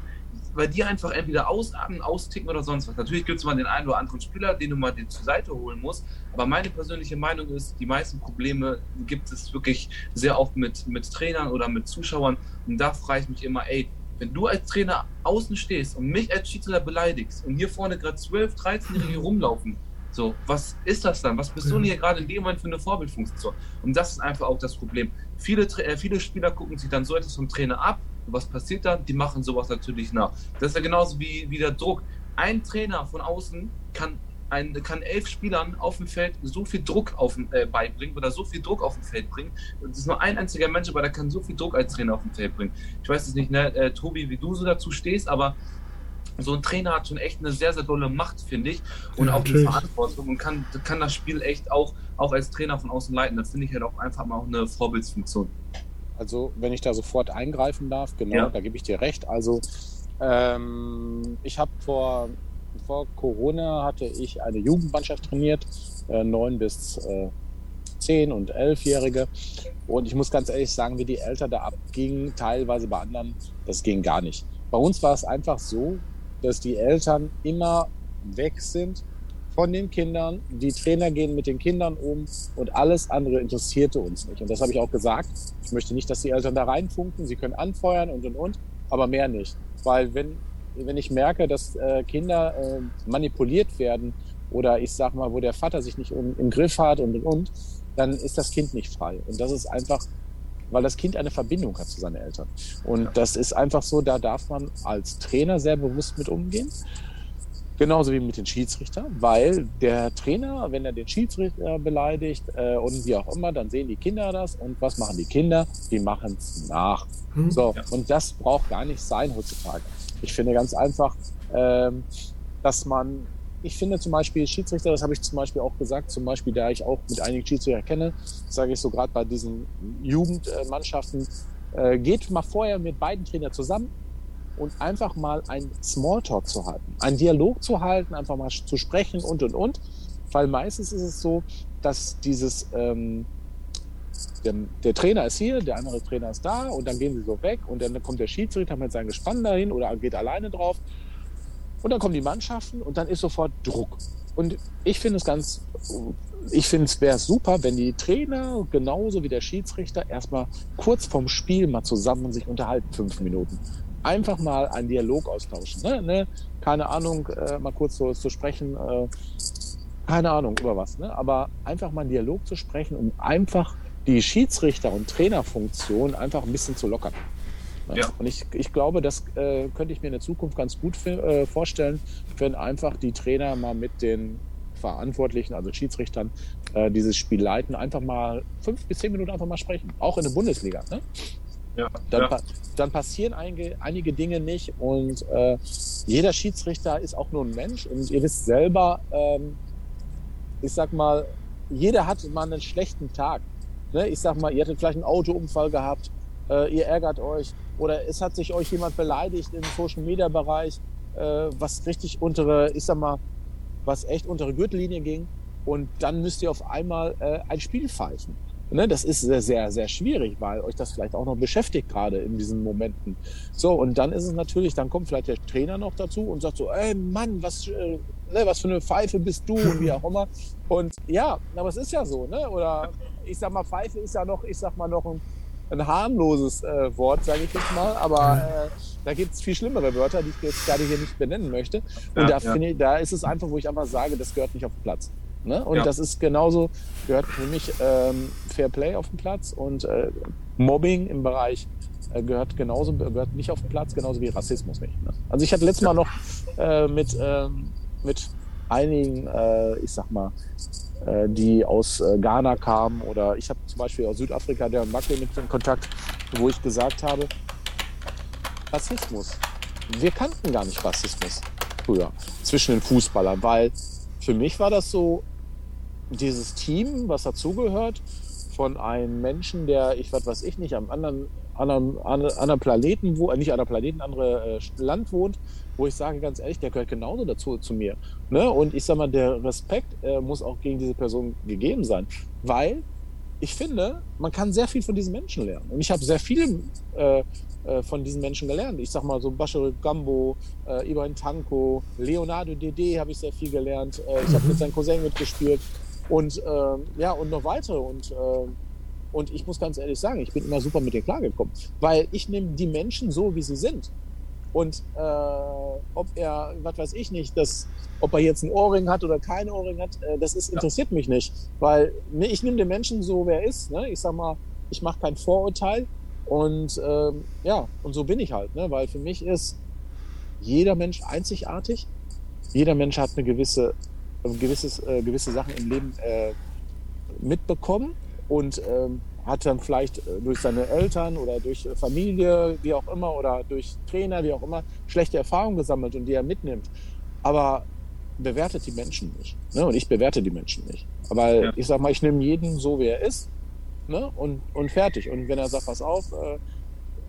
weil die einfach entweder ausatmen, austicken oder sonst was. Natürlich gibt es mal den einen oder anderen Spieler, den du mal den zur Seite holen musst. Aber meine persönliche Meinung ist, die meisten Probleme gibt es wirklich sehr oft mit, mit Trainern oder mit Zuschauern. Und da frage ich mich immer, ey, wenn du als Trainer außen stehst und mich als Schiedsrichter beleidigst und hier vorne gerade 12, 13-Jährige rumlaufen, so, was ist das dann? Was bist du denn hier gerade in dem Moment für eine Vorbildfunktion? Und das ist einfach auch das Problem. Viele, äh, viele Spieler gucken sich dann so etwas vom Trainer ab was passiert dann? Die machen sowas natürlich nach. Das ist ja genauso wie, wie der Druck. Ein Trainer von außen kann, ein, kann elf Spielern auf dem Feld so viel Druck auf, äh, beibringen oder so viel Druck auf dem Feld bringen. Das ist nur ein einziger Mensch, aber der kann so viel Druck als Trainer auf dem Feld bringen. Ich weiß jetzt nicht, ne, äh, Tobi, wie du so dazu stehst, aber so ein Trainer hat schon echt eine sehr, sehr dolle Macht, finde ich. Und ja, auch natürlich. eine Verantwortung und kann, kann das Spiel echt auch, auch als Trainer von außen leiten. Da finde ich halt auch einfach mal auch eine Vorbildsfunktion. Also, wenn ich da sofort eingreifen darf, genau, ja. da gebe ich dir recht. Also, ähm, ich habe vor, vor Corona hatte ich eine Jugendmannschaft trainiert, äh, neun bis äh, zehn und elfjährige. Und ich muss ganz ehrlich sagen, wie die Eltern da abgingen, teilweise bei anderen, das ging gar nicht. Bei uns war es einfach so, dass die Eltern immer weg sind von den Kindern. Die Trainer gehen mit den Kindern um und alles andere interessierte uns nicht. Und das habe ich auch gesagt. Ich möchte nicht, dass die Eltern da reinfunken. Sie können anfeuern und und und, aber mehr nicht. Weil wenn, wenn ich merke, dass äh, Kinder äh, manipuliert werden oder ich sag mal, wo der Vater sich nicht um, im Griff hat und und und, dann ist das Kind nicht frei. Und das ist einfach weil das Kind eine Verbindung hat zu seinen Eltern. Und das ist einfach so, da darf man als Trainer sehr bewusst mit umgehen. Genauso wie mit den Schiedsrichtern, weil der Trainer, wenn er den Schiedsrichter beleidigt äh, und wie auch immer, dann sehen die Kinder das und was machen die Kinder? Die machen es nach. Hm, so, ja. und das braucht gar nicht sein heutzutage. Ich finde ganz einfach, ähm, dass man, ich finde zum Beispiel Schiedsrichter, das habe ich zum Beispiel auch gesagt, zum Beispiel, da ich auch mit einigen Schiedsrichter kenne, sage ich so gerade bei diesen Jugendmannschaften, äh, geht mal vorher mit beiden Trainern zusammen, und einfach mal ein Smalltalk zu halten, einen Dialog zu halten, einfach mal zu sprechen und und und. Weil meistens ist es so, dass dieses ähm, der, der, Trainer ist hier, der andere Trainer ist da und dann gehen sie so weg und dann kommt der Schiedsrichter mit seinem Gespann dahin oder geht alleine drauf und dann kommen die Mannschaften und dann ist sofort Druck. Und ich finde es ganz, ich finde es wäre super, wenn die Trainer genauso wie der Schiedsrichter erstmal kurz vorm Spiel mal zusammen sich unterhalten, fünf Minuten einfach mal einen Dialog austauschen. Ne? Ne? Keine Ahnung, äh, mal kurz so zu sprechen, äh, keine Ahnung über was, ne? aber einfach mal einen Dialog zu sprechen, um einfach die Schiedsrichter- und Trainerfunktion einfach ein bisschen zu lockern. Ja. Und ich, ich glaube, das äh, könnte ich mir in der Zukunft ganz gut äh, vorstellen, wenn einfach die Trainer mal mit den Verantwortlichen, also Schiedsrichtern, äh, dieses Spiel leiten, einfach mal fünf bis zehn Minuten einfach mal sprechen. Auch in der Bundesliga. Ne? Ja, dann, ja. dann, passieren einige, einige, Dinge nicht und äh, jeder Schiedsrichter ist auch nur ein Mensch und ihr wisst selber, ähm, ich sag mal, jeder hat mal einen schlechten Tag. Ne? Ich sag mal, ihr hattet vielleicht einen Autounfall gehabt, äh, ihr ärgert euch oder es hat sich euch jemand beleidigt im Social Media Bereich, äh, was richtig untere, ich sag mal, was echt untere Gürtellinie ging und dann müsst ihr auf einmal äh, ein Spiel pfeifen. Ne, das ist sehr, sehr, sehr schwierig, weil euch das vielleicht auch noch beschäftigt, gerade in diesen Momenten. So, und dann ist es natürlich, dann kommt vielleicht der Trainer noch dazu und sagt so, ey Mann, was, äh, ne, was für eine Pfeife bist du und wie auch immer. Und ja, aber es ist ja so, ne? Oder ich sag mal, Pfeife ist ja noch, ich sag mal, noch ein, ein harmloses äh, Wort, sage ich jetzt mal, aber äh, da gibt es viel schlimmere Wörter, die ich jetzt gerade hier nicht benennen möchte. Und ja, da, ja. Ich, da ist es einfach, wo ich einfach sage, das gehört nicht auf den Platz. Ne? Und ja. das ist genauso, gehört für mich ähm, Fair Play auf den Platz und äh, Mobbing im Bereich äh, gehört genauso, gehört nicht auf den Platz, genauso wie Rassismus nicht. Ne? Also ich hatte letztes Mal noch äh, mit, ähm, mit einigen, äh, ich sag mal, äh, die aus äh, Ghana kamen oder ich habe zum Beispiel aus Südafrika der Macke mit in Kontakt, wo ich gesagt habe, Rassismus. Wir kannten gar nicht Rassismus früher zwischen den Fußballern, weil für mich war das so, dieses Team, was dazugehört, von einem Menschen, der, ich was weiß ich nicht, am anderen, anderen, anderen Planeten, wo, äh, nicht anderen Planeten, andere äh, Land wohnt, wo ich sage ganz ehrlich, der gehört genauso dazu zu mir. Ne? Und ich sag mal, der Respekt äh, muss auch gegen diese Person gegeben sein, weil ich finde, man kann sehr viel von diesen Menschen lernen. Und ich habe sehr viel äh, äh, von diesen Menschen gelernt. Ich sag mal so Bashir Gambo, äh, Ibrahim Tanko, Leonardo Dede habe ich sehr viel gelernt. Äh, ich habe mhm. mit seinem Cousin mitgespielt und äh, ja und noch weitere und äh, und ich muss ganz ehrlich sagen, ich bin immer super mit denen klargekommen, weil ich nehme die Menschen so, wie sie sind. Und äh, ob er, was weiß ich nicht, das, ob er jetzt ein Ohrring hat oder kein Ohrring hat, äh, das ist, interessiert ja. mich nicht. Weil ne, ich nehme den Menschen so, wer er ist. Ne? Ich sag mal, ich mache kein Vorurteil. Und ähm, ja, und so bin ich halt. Ne? Weil für mich ist jeder Mensch einzigartig. Jeder Mensch hat eine gewisse, ein gewisses, äh, gewisse Sachen im Leben äh, mitbekommen und ähm, hat dann vielleicht äh, durch seine Eltern oder durch Familie, wie auch immer, oder durch Trainer, wie auch immer, schlechte Erfahrungen gesammelt und die er mitnimmt. Aber bewertet die Menschen nicht. Ne? Und ich bewerte die Menschen nicht. Aber ja. ich sag mal, ich nehme jeden so, wie er ist. Ne? Und, und fertig. Und wenn er sagt, pass auf, äh,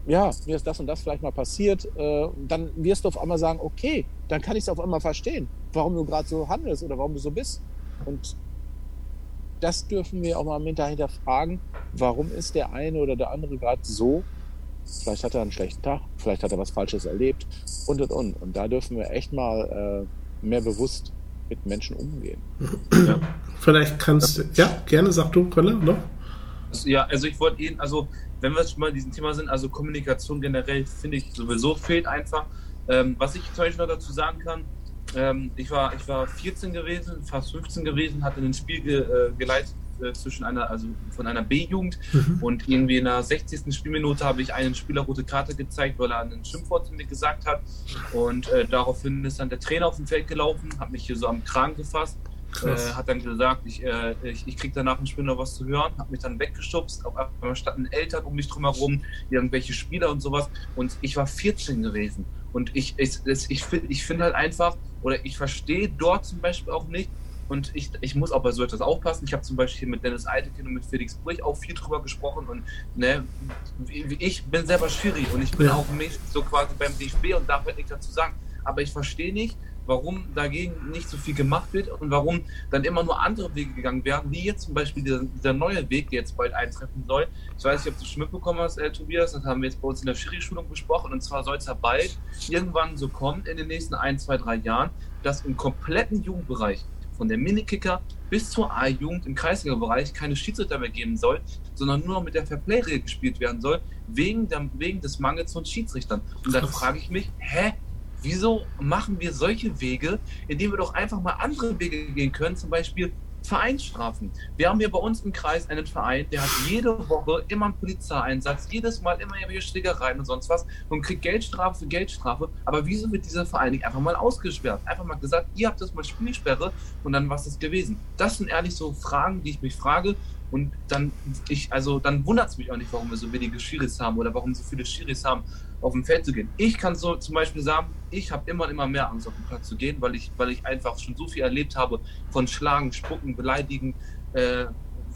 ja, mir ist das und das vielleicht mal passiert, äh, dann wirst du auf einmal sagen, okay, dann kann ich es auf einmal verstehen, warum du gerade so handelst oder warum du so bist. Und das dürfen wir auch mal hinterher fragen, warum ist der eine oder der andere gerade so? Vielleicht hat er einen schlechten Tag, vielleicht hat er was Falsches erlebt und und und. Und da dürfen wir echt mal äh, mehr bewusst mit Menschen umgehen. Ja. Vielleicht kannst du, ja, gerne sag du, Kölle, noch? Ja, also ich wollte Ihnen, also wenn wir schon mal diesem Thema sind, also Kommunikation generell finde ich sowieso fehlt einfach. Ähm, was ich zum Beispiel noch dazu sagen kann, ähm, ich, war, ich war 14 gewesen, fast 15 gewesen, hatte ein Spiel ge, äh, geleitet äh, zwischen einer, also von einer B-Jugend mhm. und irgendwie in der 60. Spielminute habe ich einen Spieler rote Karte gezeigt, weil er einen Schimpfwort zu mir gesagt hat. Und äh, daraufhin ist dann der Trainer auf dem Feld gelaufen, hat mich hier so am Kragen gefasst. Äh, hat dann gesagt, ich, äh, ich, ich krieg danach Spiel noch was zu hören, hat mich dann weggeschubst, auf einmal standen Eltern um mich drumherum, irgendwelche Spieler und sowas und ich war 14 gewesen und ich, ich, ich finde ich find halt einfach, oder ich verstehe dort zum Beispiel auch nicht, und ich, ich muss auch bei so etwas aufpassen. Ich habe zum Beispiel mit Dennis Eitekin und mit Felix Brich auch viel drüber gesprochen. Und ne, ich bin selber schwierig und ich bin ja. auch nicht so quasi beim DFB und darf halt nichts dazu sagen. Aber ich verstehe nicht, warum dagegen nicht so viel gemacht wird und warum dann immer nur andere Wege gegangen werden, wie jetzt zum Beispiel dieser, dieser neue Weg, der jetzt bald eintreffen soll. Ich weiß nicht, ob du schon mitbekommen hast, äh, Tobias, das haben wir jetzt bei uns in der Schiri-Schulung besprochen und zwar soll es ja bald irgendwann so kommen in den nächsten ein, zwei, drei Jahren, dass im kompletten Jugendbereich von der Minikicker bis zur A-Jugend im Kreisliga-Bereich keine Schiedsrichter mehr geben soll, sondern nur noch mit der Fairplay-Regel gespielt werden soll, wegen, der, wegen des Mangels von Schiedsrichtern. Und dann frage ich mich, hä, wieso machen wir solche Wege, indem wir doch einfach mal andere Wege gehen können, zum Beispiel Vereinsstrafen. Wir haben hier bei uns im Kreis einen Verein, der hat jede Woche immer einen Polizeieinsatz, jedes Mal immer irgendwelche Schlägereien und sonst was und kriegt Geldstrafe für Geldstrafe. Aber wieso wird dieser Verein nicht einfach mal ausgesperrt? Einfach mal gesagt, ihr habt das mal Spielsperre und dann es das gewesen. Das sind ehrlich so Fragen, die ich mich frage. Und dann, ich, also, dann wundert es mich auch nicht, warum wir so wenige Schiris haben oder warum so viele Schiris haben, auf dem Feld zu gehen. Ich kann so zum Beispiel sagen, ich habe immer immer mehr Angst, auf den Platz zu gehen, weil ich, weil ich einfach schon so viel erlebt habe von Schlagen, Spucken, Beleidigen. Äh,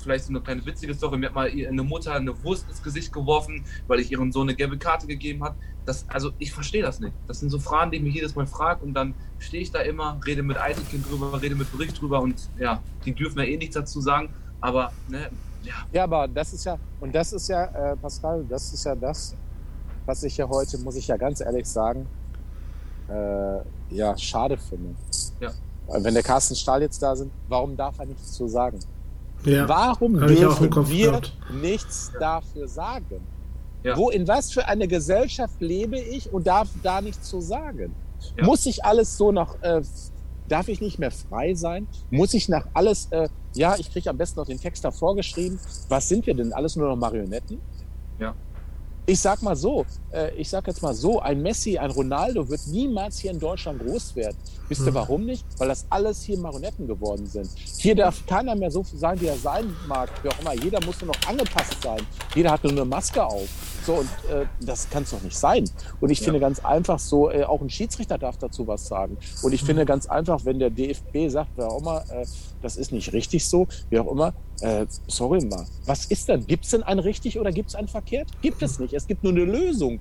vielleicht so eine kleine witzige Story. Mir hat mal eine Mutter eine Wurst ins Gesicht geworfen, weil ich ihrem Sohn eine gelbe Karte gegeben habe. Das, also ich verstehe das nicht. Das sind so Fragen, die ich mich jedes Mal frage und dann stehe ich da immer, rede mit Eitelkind drüber, rede mit Bericht drüber und ja, die dürfen ja eh nichts dazu sagen. Aber ne, ja. Ja, aber das ist ja, und das ist ja, äh, Pascal, das ist ja das, was ich ja heute, muss ich ja ganz ehrlich sagen, äh, ja, schade finde. Ja. Wenn der Carsten Stahl jetzt da sind, warum darf er nichts zu sagen? Ja. Warum dürfen wir gehabt. nichts dafür sagen? Ja. Wo, in was für eine Gesellschaft lebe ich und darf da nichts zu sagen? Ja. Muss ich alles so nach, äh, darf ich nicht mehr frei sein? Muss ich nach alles, äh, ja, ich kriege am besten noch den Text da vorgeschrieben. Was sind wir denn? Alles nur noch Marionetten? Ja ich sag mal so, äh, ich sag jetzt mal so, ein Messi, ein Ronaldo wird niemals hier in Deutschland groß werden. Wisst ihr hm. warum nicht? Weil das alles hier Marionetten geworden sind. Hier darf keiner mehr so sein, wie er sein mag, wie auch immer. Jeder muss nur noch angepasst sein. Jeder hat nur eine Maske auf. So, und äh, das kann es doch nicht sein. Und ich ja. finde ganz einfach so, äh, auch ein Schiedsrichter darf dazu was sagen. Und ich finde ganz einfach, wenn der DFB sagt, wer auch immer, äh, das ist nicht richtig so, wie auch immer, äh, sorry mal, was ist denn? Gibt es denn ein richtig oder gibt es ein verkehrt? Gibt es nicht. Es gibt nur eine Lösung.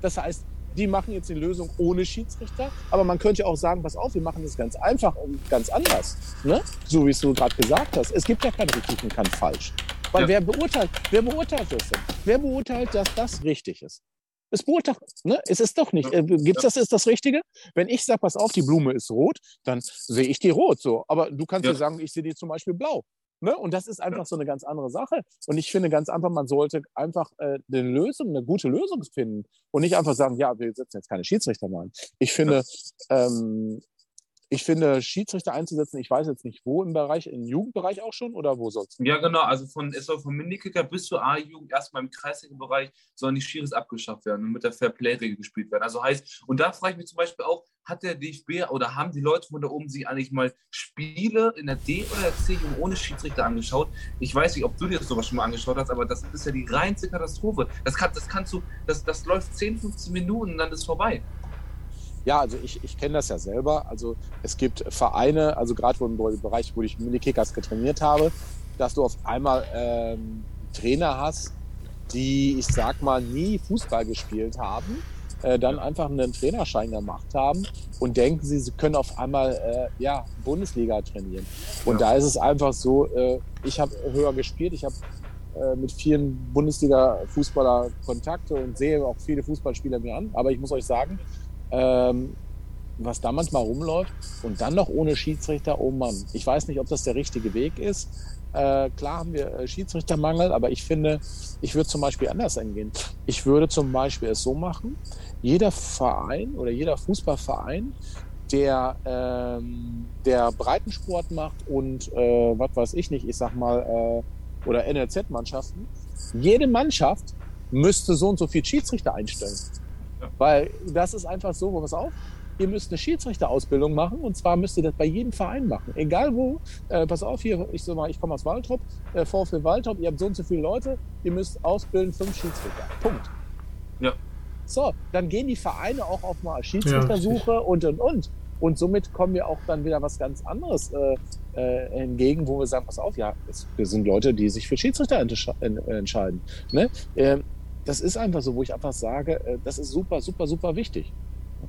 Das heißt, die machen jetzt die Lösung ohne Schiedsrichter, aber man könnte ja auch sagen, pass auf, wir machen das ganz einfach und ganz anders. Ne? So wie es du gerade gesagt hast. Es gibt ja kein richtig und kein falsch. Weil ja. wer beurteilt, wer beurteilt das denn? Wer beurteilt, dass das richtig ist? Es beurteilt, ne? Es ist doch nicht. Äh, gibt's das, ist das Richtige? Wenn ich sage, pass auf, die Blume ist rot, dann sehe ich die rot so. Aber du kannst ja, ja sagen, ich sehe die zum Beispiel blau. Ne? Und das ist einfach so eine ganz andere Sache. Und ich finde ganz einfach, man sollte einfach äh, eine Lösung, eine gute Lösung finden und nicht einfach sagen, ja, wir setzen jetzt keine Schiedsrichter mal ein. Ich finde, ähm, ich finde, Schiedsrichter einzusetzen, ich weiß jetzt nicht wo im Bereich, im Jugendbereich auch schon oder wo sonst? Ja, genau. Also von, es soll vom Minikicker bis zur A-Jugend erstmal im kreisligen Bereich sollen die Schiris abgeschafft werden und mit der Fair-Play-Regel gespielt werden. Also heißt, und da frage ich mich zum Beispiel auch, hat der DFB oder haben die Leute von da oben sich eigentlich mal Spiele in der D- oder der C-Jugend ohne Schiedsrichter angeschaut? Ich weiß nicht, ob du dir sowas schon mal angeschaut hast, aber das ist ja die reinste Katastrophe. Das, kann, das kannst du, das, das läuft 10, 15 Minuten und dann ist vorbei. Ja, also ich, ich kenne das ja selber. Also es gibt Vereine, also gerade im Bereich, wo ich Mini-Kickers getrainiert habe, dass du auf einmal ähm, Trainer hast, die, ich sag mal, nie Fußball gespielt haben, äh, dann einfach einen Trainerschein gemacht haben und denken sie, sie können auf einmal äh, ja, Bundesliga trainieren. Und ja. da ist es einfach so, äh, ich habe höher gespielt, ich habe äh, mit vielen Bundesliga-Fußballer Kontakte und sehe auch viele Fußballspieler mir an. Aber ich muss euch sagen, ähm, was da manchmal rumläuft und dann noch ohne Schiedsrichter, oh Mann. Ich weiß nicht, ob das der richtige Weg ist. Äh, klar haben wir äh, Schiedsrichtermangel, aber ich finde, ich würde zum Beispiel anders angehen. Ich würde zum Beispiel es so machen, jeder Verein oder jeder Fußballverein, der, ähm, der Breitensport macht und äh, was weiß ich nicht, ich sag mal, äh, oder NLZ-Mannschaften, jede Mannschaft müsste so und so viel Schiedsrichter einstellen. Weil das ist einfach so, pass auf, ihr müsst eine Schiedsrichterausbildung machen und zwar müsst ihr das bei jedem Verein machen. Egal wo, äh, pass auf, hier, ich mal, ich komme aus Waldrop, äh, VfL Waldrop, ihr habt so und so viele Leute, ihr müsst ausbilden, fünf Schiedsrichter. Punkt. Ja. So, dann gehen die Vereine auch auf mal Schiedsrichtersuche ja, und und und. Und somit kommen wir auch dann wieder was ganz anderes äh, äh, hingegen, wo wir sagen, pass auf, ja, es, wir sind Leute, die sich für Schiedsrichter entscheiden. Ne? Ähm, das ist einfach so, wo ich einfach sage, äh, das ist super, super, super wichtig.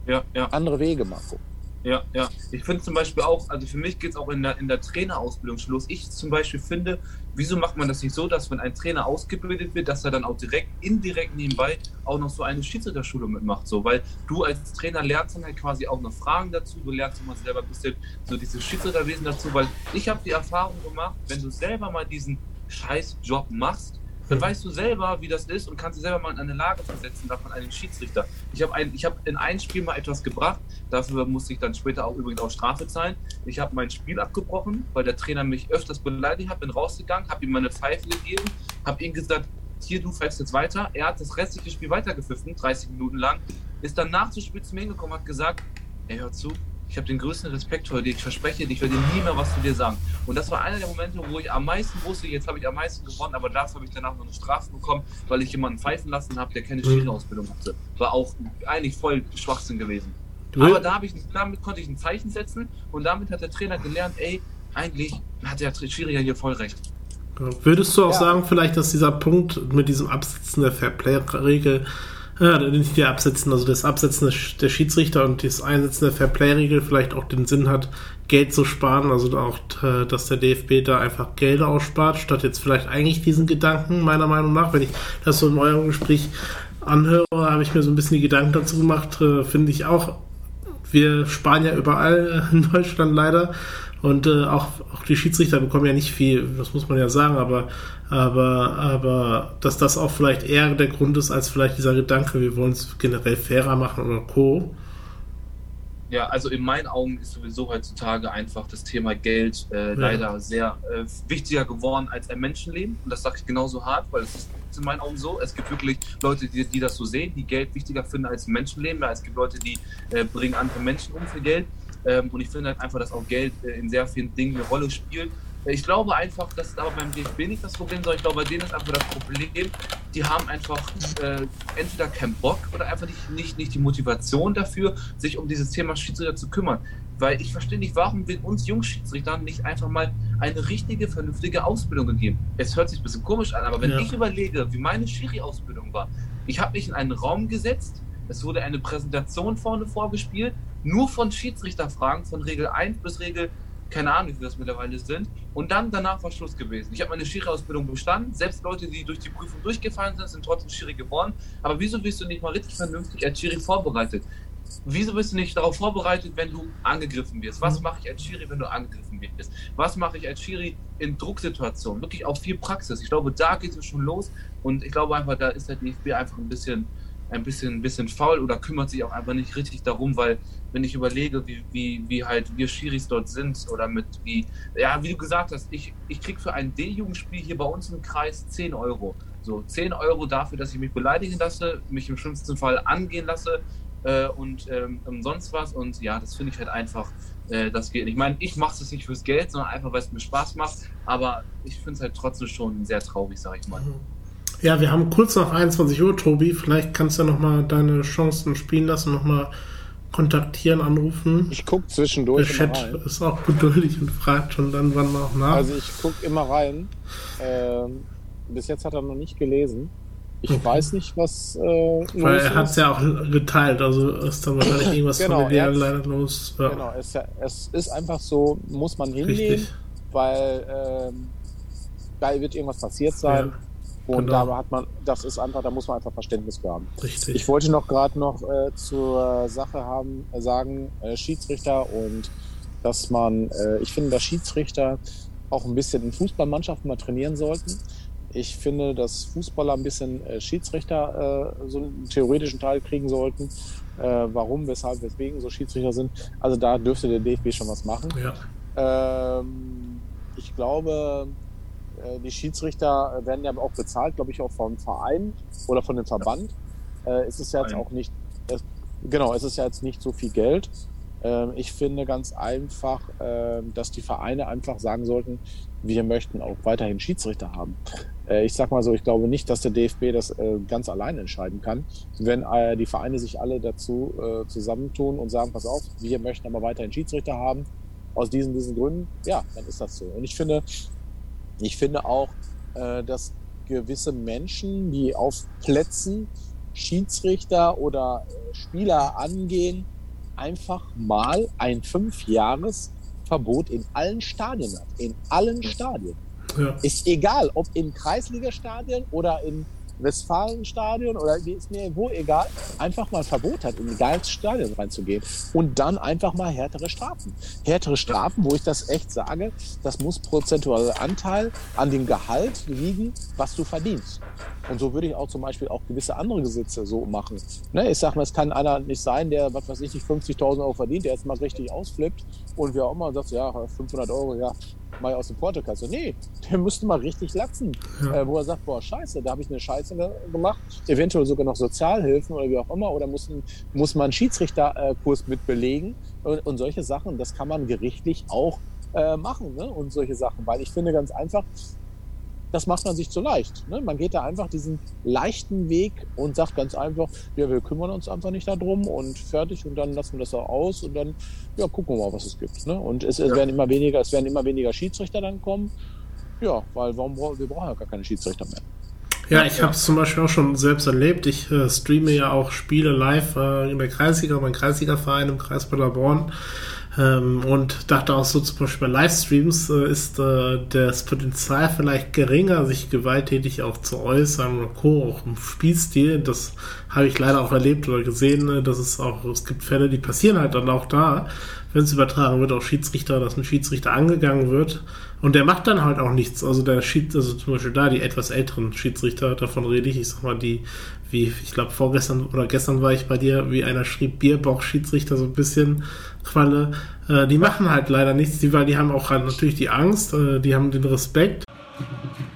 Ja, ja. Andere Wege, Marco. Ja, ja. Ich finde zum Beispiel auch, also für mich geht es auch in der, in der Trainerausbildung schon los. Ich zum Beispiel finde, wieso macht man das nicht so, dass wenn ein Trainer ausgebildet wird, dass er dann auch direkt, indirekt nebenbei auch noch so eine Schiedsrichterschule mitmacht. So, weil du als Trainer lernst dann halt quasi auch noch Fragen dazu, du lernst immer selber ein bisschen so dieses Schiedsrichterwesen dazu, weil ich habe die Erfahrung gemacht, wenn du selber mal diesen scheiß Job machst, dann weißt du selber, wie das ist und kannst dich selber mal in eine Lage versetzen, davon einen Schiedsrichter. Ich habe ein, hab in ein Spiel mal etwas gebracht, dafür musste ich dann später auch übrigens auch Strafe zahlen. Ich habe mein Spiel abgebrochen, weil der Trainer mich öfters beleidigt hat, bin rausgegangen, habe ihm meine Pfeife gegeben, habe ihm gesagt, hier, du pfeifst jetzt weiter. Er hat das restliche Spiel weitergepfiffen, 30 Minuten lang, ist dann nach zu spät zu mir hingekommen, hat gesagt, ey, hör zu, ich habe den größten Respekt vor dir. Ich verspreche dir, ich werde nie mehr was zu dir sagen. Und das war einer der Momente, wo ich am meisten wusste, jetzt habe ich am meisten gewonnen, aber dafür habe ich danach noch eine Strafe bekommen, weil ich jemanden pfeifen lassen habe, der keine Schiri-Ausbildung hatte. War auch eigentlich voll Schwachsinn gewesen. Aber da ich, damit konnte ich ein Zeichen setzen und damit hat der Trainer gelernt, ey, eigentlich hat der Schiri ja hier voll recht. Würdest du auch ja. sagen, vielleicht, dass dieser Punkt mit diesem Absitzen der Fairplay-Regel ja, nicht der Absetzen, also das Absetzen der Schiedsrichter und das Einsetzen der Fairplay-Regel vielleicht auch den Sinn hat, Geld zu sparen, also auch, äh, dass der DFB da einfach Gelder ausspart, statt jetzt vielleicht eigentlich diesen Gedanken, meiner Meinung nach, wenn ich das so in eurem Gespräch anhöre, habe ich mir so ein bisschen die Gedanken dazu gemacht, äh, finde ich auch, wir sparen ja überall in Deutschland leider und äh, auch, auch die Schiedsrichter bekommen ja nicht viel, das muss man ja sagen, aber, aber, aber dass das auch vielleicht eher der Grund ist, als vielleicht dieser Gedanke, wir wollen es generell fairer machen oder Co. Ja, also in meinen Augen ist sowieso heutzutage einfach das Thema Geld äh, ja. leider sehr äh, wichtiger geworden als ein Menschenleben. Und das sage ich genauso hart, weil es ist in meinen Augen so. Es gibt wirklich Leute, die, die das so sehen, die Geld wichtiger finden als ein Menschenleben. Ja, es gibt Leute, die äh, bringen andere Menschen um für Geld. Ähm, und ich finde halt einfach, dass auch Geld äh, in sehr vielen Dingen eine Rolle spielt. Äh, ich glaube einfach, das ist aber beim DFB nicht das Problem, sondern ich glaube, bei denen ist einfach das Problem, die haben einfach äh, entweder keinen Bock oder einfach nicht, nicht, nicht die Motivation dafür, sich um dieses Thema Schiedsrichter zu kümmern. Weil ich verstehe nicht, warum wird uns Jungschiedsrichtern nicht einfach mal eine richtige, vernünftige Ausbildung gegeben? Es hört sich ein bisschen komisch an, aber wenn ja. ich überlege, wie meine Schiri-Ausbildung war, ich habe mich in einen Raum gesetzt, es wurde eine Präsentation vorne vorgespielt, nur von Schiedsrichterfragen von Regel 1 bis Regel, keine Ahnung, wie das mittlerweile sind. Und dann danach war Schluss gewesen. Ich habe meine Schiri-Ausbildung bestanden. Selbst Leute, die durch die Prüfung durchgefallen sind, sind trotzdem Schiri geworden. Aber wieso bist du nicht mal richtig vernünftig als Schiri vorbereitet? Wieso bist du nicht darauf vorbereitet, wenn du angegriffen wirst? Was mhm. mache ich als Schiri, wenn du angegriffen wirst? Was mache ich als Schiri in Drucksituationen? Wirklich auch viel Praxis. Ich glaube, da geht es schon los. Und ich glaube einfach, da ist der DFB einfach ein bisschen ein bisschen, ein bisschen faul oder kümmert sich auch einfach nicht richtig darum, weil wenn ich überlege, wie, wie, wie halt wir Schiris dort sind oder mit wie, ja, wie du gesagt hast, ich, ich krieg für ein D-Jugendspiel hier bei uns im Kreis 10 Euro. So 10 Euro dafür, dass ich mich beleidigen lasse, mich im schlimmsten Fall angehen lasse äh, und ähm, sonst was. Und ja, das finde ich halt einfach, äh, das geht nicht. Ich meine, ich mache es nicht fürs Geld, sondern einfach, weil es mir Spaß macht. Aber ich finde es halt trotzdem schon sehr traurig, sage ich mal. Mhm. Ja, wir haben kurz nach 21 Uhr, Tobi. Vielleicht kannst du ja nochmal deine Chancen spielen lassen, nochmal kontaktieren, anrufen. Ich gucke zwischendurch. Der Chat ist auch geduldig und fragt schon dann wann auch nach. Also ich gucke immer rein. Ähm, bis jetzt hat er noch nicht gelesen. Ich okay. weiß nicht, was. Äh, Weil er hat es ja auch geteilt, also ist da wahrscheinlich irgendwas genau, von der leider los. Ja. Genau, es, es, ist einfach so, muss man hinnehmen, Richtig. weil ähm, da wird irgendwas passiert sein. Ja. Und genau. da hat man, das ist einfach, da muss man einfach Verständnis für haben. Richtig. Ich wollte noch gerade noch äh, zur Sache haben, äh, sagen, äh, Schiedsrichter und dass man, äh, ich finde, dass Schiedsrichter auch ein bisschen in Fußballmannschaften mal trainieren sollten. Ich finde, dass Fußballer ein bisschen äh, Schiedsrichter äh, so einen theoretischen Teil kriegen sollten. Warum, weshalb, weswegen so Schiedsrichter sind. Also da dürfte der DFB schon was machen. Ja. Ähm, ich glaube, die Schiedsrichter werden ja auch bezahlt, glaube ich, auch vom Verein oder von dem Verband. Äh, es ist ja jetzt auch nicht, genau, es ist ja jetzt nicht so viel Geld. Ähm, ich finde ganz einfach, äh, dass die Vereine einfach sagen sollten, wir möchten auch weiterhin Schiedsrichter haben. Äh, ich sag mal so, ich glaube nicht, dass der DFB das äh, ganz allein entscheiden kann. Wenn äh, die Vereine sich alle dazu zusammentun und sagen, pass auf, wir möchten aber weiterhin Schiedsrichter haben, aus diesen, diesen Gründen, ja, dann ist das so. Und ich finde, ich finde auch, äh, dass gewisse Menschen, die auf Plätzen Schiedsrichter oder äh, Spieler angehen, einfach mal ein Fünfjahresverbot in allen Stadien hat. In allen Stadien. Ja. Ist egal, ob in Kreisligastadien oder in Westfalenstadion oder wie ist mir wo egal, einfach mal ein Verbot hat, in ein geiles Stadion reinzugehen und dann einfach mal härtere Strafen. Härtere Strafen, wo ich das echt sage, das muss prozentualer Anteil an dem Gehalt liegen, was du verdienst. Und so würde ich auch zum Beispiel auch gewisse andere Gesetze so machen. Ne, ich sage mal, es kann einer nicht sein, der, was weiß ich, 50.000 Euro verdient, der jetzt mal richtig ausflippt und wer auch immer sagt, ja, 500 Euro, ja, mal aus dem Portokasse. Nee, der müsste mal richtig latzen, ja. äh, wo er sagt, boah, scheiße, da habe ich eine Scheiße gemacht, eventuell sogar noch Sozialhilfen oder wie auch immer, oder muss, muss man einen Schiedsrichterkurs mit belegen und, und solche Sachen, das kann man gerichtlich auch äh, machen ne? und solche Sachen, weil ich finde ganz einfach, das macht man sich zu leicht. Ne? Man geht da einfach diesen leichten Weg und sagt ganz einfach, ja, wir kümmern uns einfach nicht darum und fertig und dann lassen wir das auch aus und dann ja, gucken wir mal, was es gibt. Ne? Und es, es ja. werden immer weniger, es werden immer weniger Schiedsrichter dann kommen. Ja, weil warum, wir brauchen ja gar keine Schiedsrichter mehr. Ja, ich habe es zum Beispiel auch schon selbst erlebt. Ich äh, streame ja auch Spiele live äh, in der Kreisliga, mein Kreisliga-Verein im Kreis Paderborn. Ähm, und dachte auch so zum Beispiel bei Livestreams äh, ist äh, das Potenzial vielleicht geringer, sich gewalttätig auch zu äußern und Co. auch im Spielstil. Das habe ich leider auch erlebt oder gesehen, äh, dass es auch, es gibt Fälle, die passieren halt dann auch da, wenn es übertragen wird, auch Schiedsrichter, dass ein Schiedsrichter angegangen wird. Und der macht dann halt auch nichts. Also der Schied, also zum Beispiel da die etwas älteren Schiedsrichter, davon rede ich, ich sag mal, die, wie, ich glaube, vorgestern oder gestern war ich bei dir, wie einer schrieb, Bierbauch-Schiedsrichter, so ein bisschen Qualle. Äh, die machen halt leider nichts, weil die haben auch halt natürlich die Angst, äh, die haben den Respekt